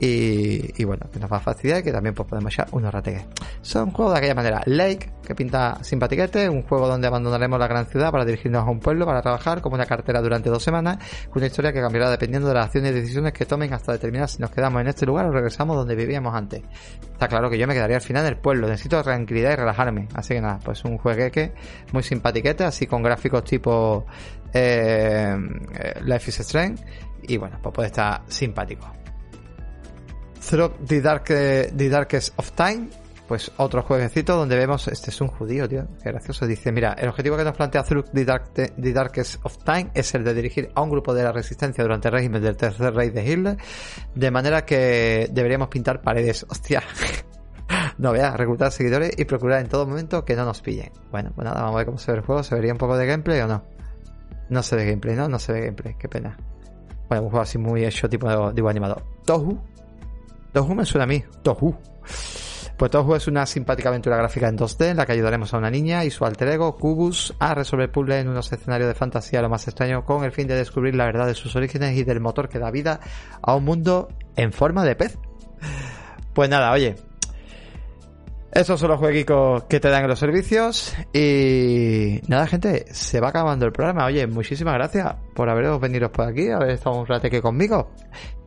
Y, bueno, que nos va a facilitar y que también pues, podemos echar unos rategues. Son juegos de aquella manera. Lake, que pinta simpatiquete, un juego donde abandonaremos la gran ciudad para dirigirnos a un pueblo para trabajar como una cartera durante dos semanas, con una historia que cambiará dependiendo de las acciones y decisiones que tomen hasta determinar si nos quedamos en este lugar o regresamos donde vivíamos antes. Está claro que yo me quedaría al final en el pueblo, necesito tranquilidad y relajarme. Así que nada, pues un juegueque muy simpatiquete, así con gráficos tipo eh, Life is Strange. Y bueno, pues puede estar simpático. Through the, Dark, the Darkest of Time, pues otro jueguecito donde vemos, este es un judío, tío, qué gracioso, dice, mira, el objetivo que nos plantea Through the, Darkest of Time es el de dirigir a un grupo de la resistencia durante el régimen del tercer rey de Hitler, de manera que deberíamos pintar paredes, hostia. no, vea, reclutar seguidores y procurar en todo momento que no nos pillen. Bueno, pues nada, vamos a ver cómo se ve el juego, ¿se vería un poco de gameplay o no? No se ve gameplay, ¿no? No se ve gameplay, qué pena. Bueno, un juego así muy hecho tipo, tipo animado. Tohu, Tohu me suena a mí. Tohu. Pues Tohu es una simpática aventura gráfica en 2D en la que ayudaremos a una niña y su alter ego, Kubus, a resolver puzzles en unos escenarios de fantasía lo más extraño con el fin de descubrir la verdad de sus orígenes y del motor que da vida a un mundo en forma de pez. Pues nada, oye, esos son los jueguitos que te dan los servicios. Y nada, gente, se va acabando el programa. Oye, muchísimas gracias por haberos venido por aquí, haber estado un rateque conmigo.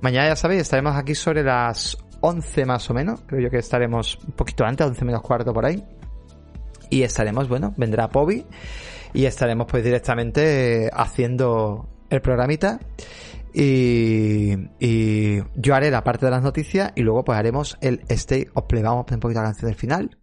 Mañana, ya sabéis, estaremos aquí sobre las 11 más o menos. Creo yo que estaremos un poquito antes, 11 menos cuarto por ahí. Y estaremos, bueno, vendrá Pobi. Y estaremos pues directamente haciendo el programita. Y, y, yo haré la parte de las noticias y luego pues haremos el Stay of Play. Vamos a poner un poquito la canción del final.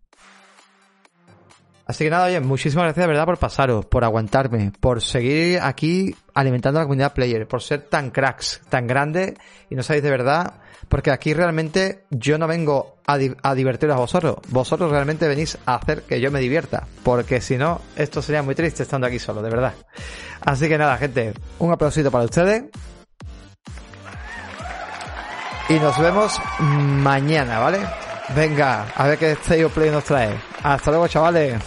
Así que nada, oye, muchísimas gracias de verdad por pasaros, por aguantarme, por seguir aquí alimentando la comunidad player, por ser tan cracks, tan grandes y no sabéis de verdad, porque aquí realmente yo no vengo a, a divertiros a vosotros, vosotros realmente venís a hacer que yo me divierta, porque si no, esto sería muy triste estando aquí solo, de verdad. Así que nada, gente, un aplausito para ustedes. Y nos vemos mañana, ¿vale? Venga, a ver qué Stay Play nos trae. Hasta luego, chavales.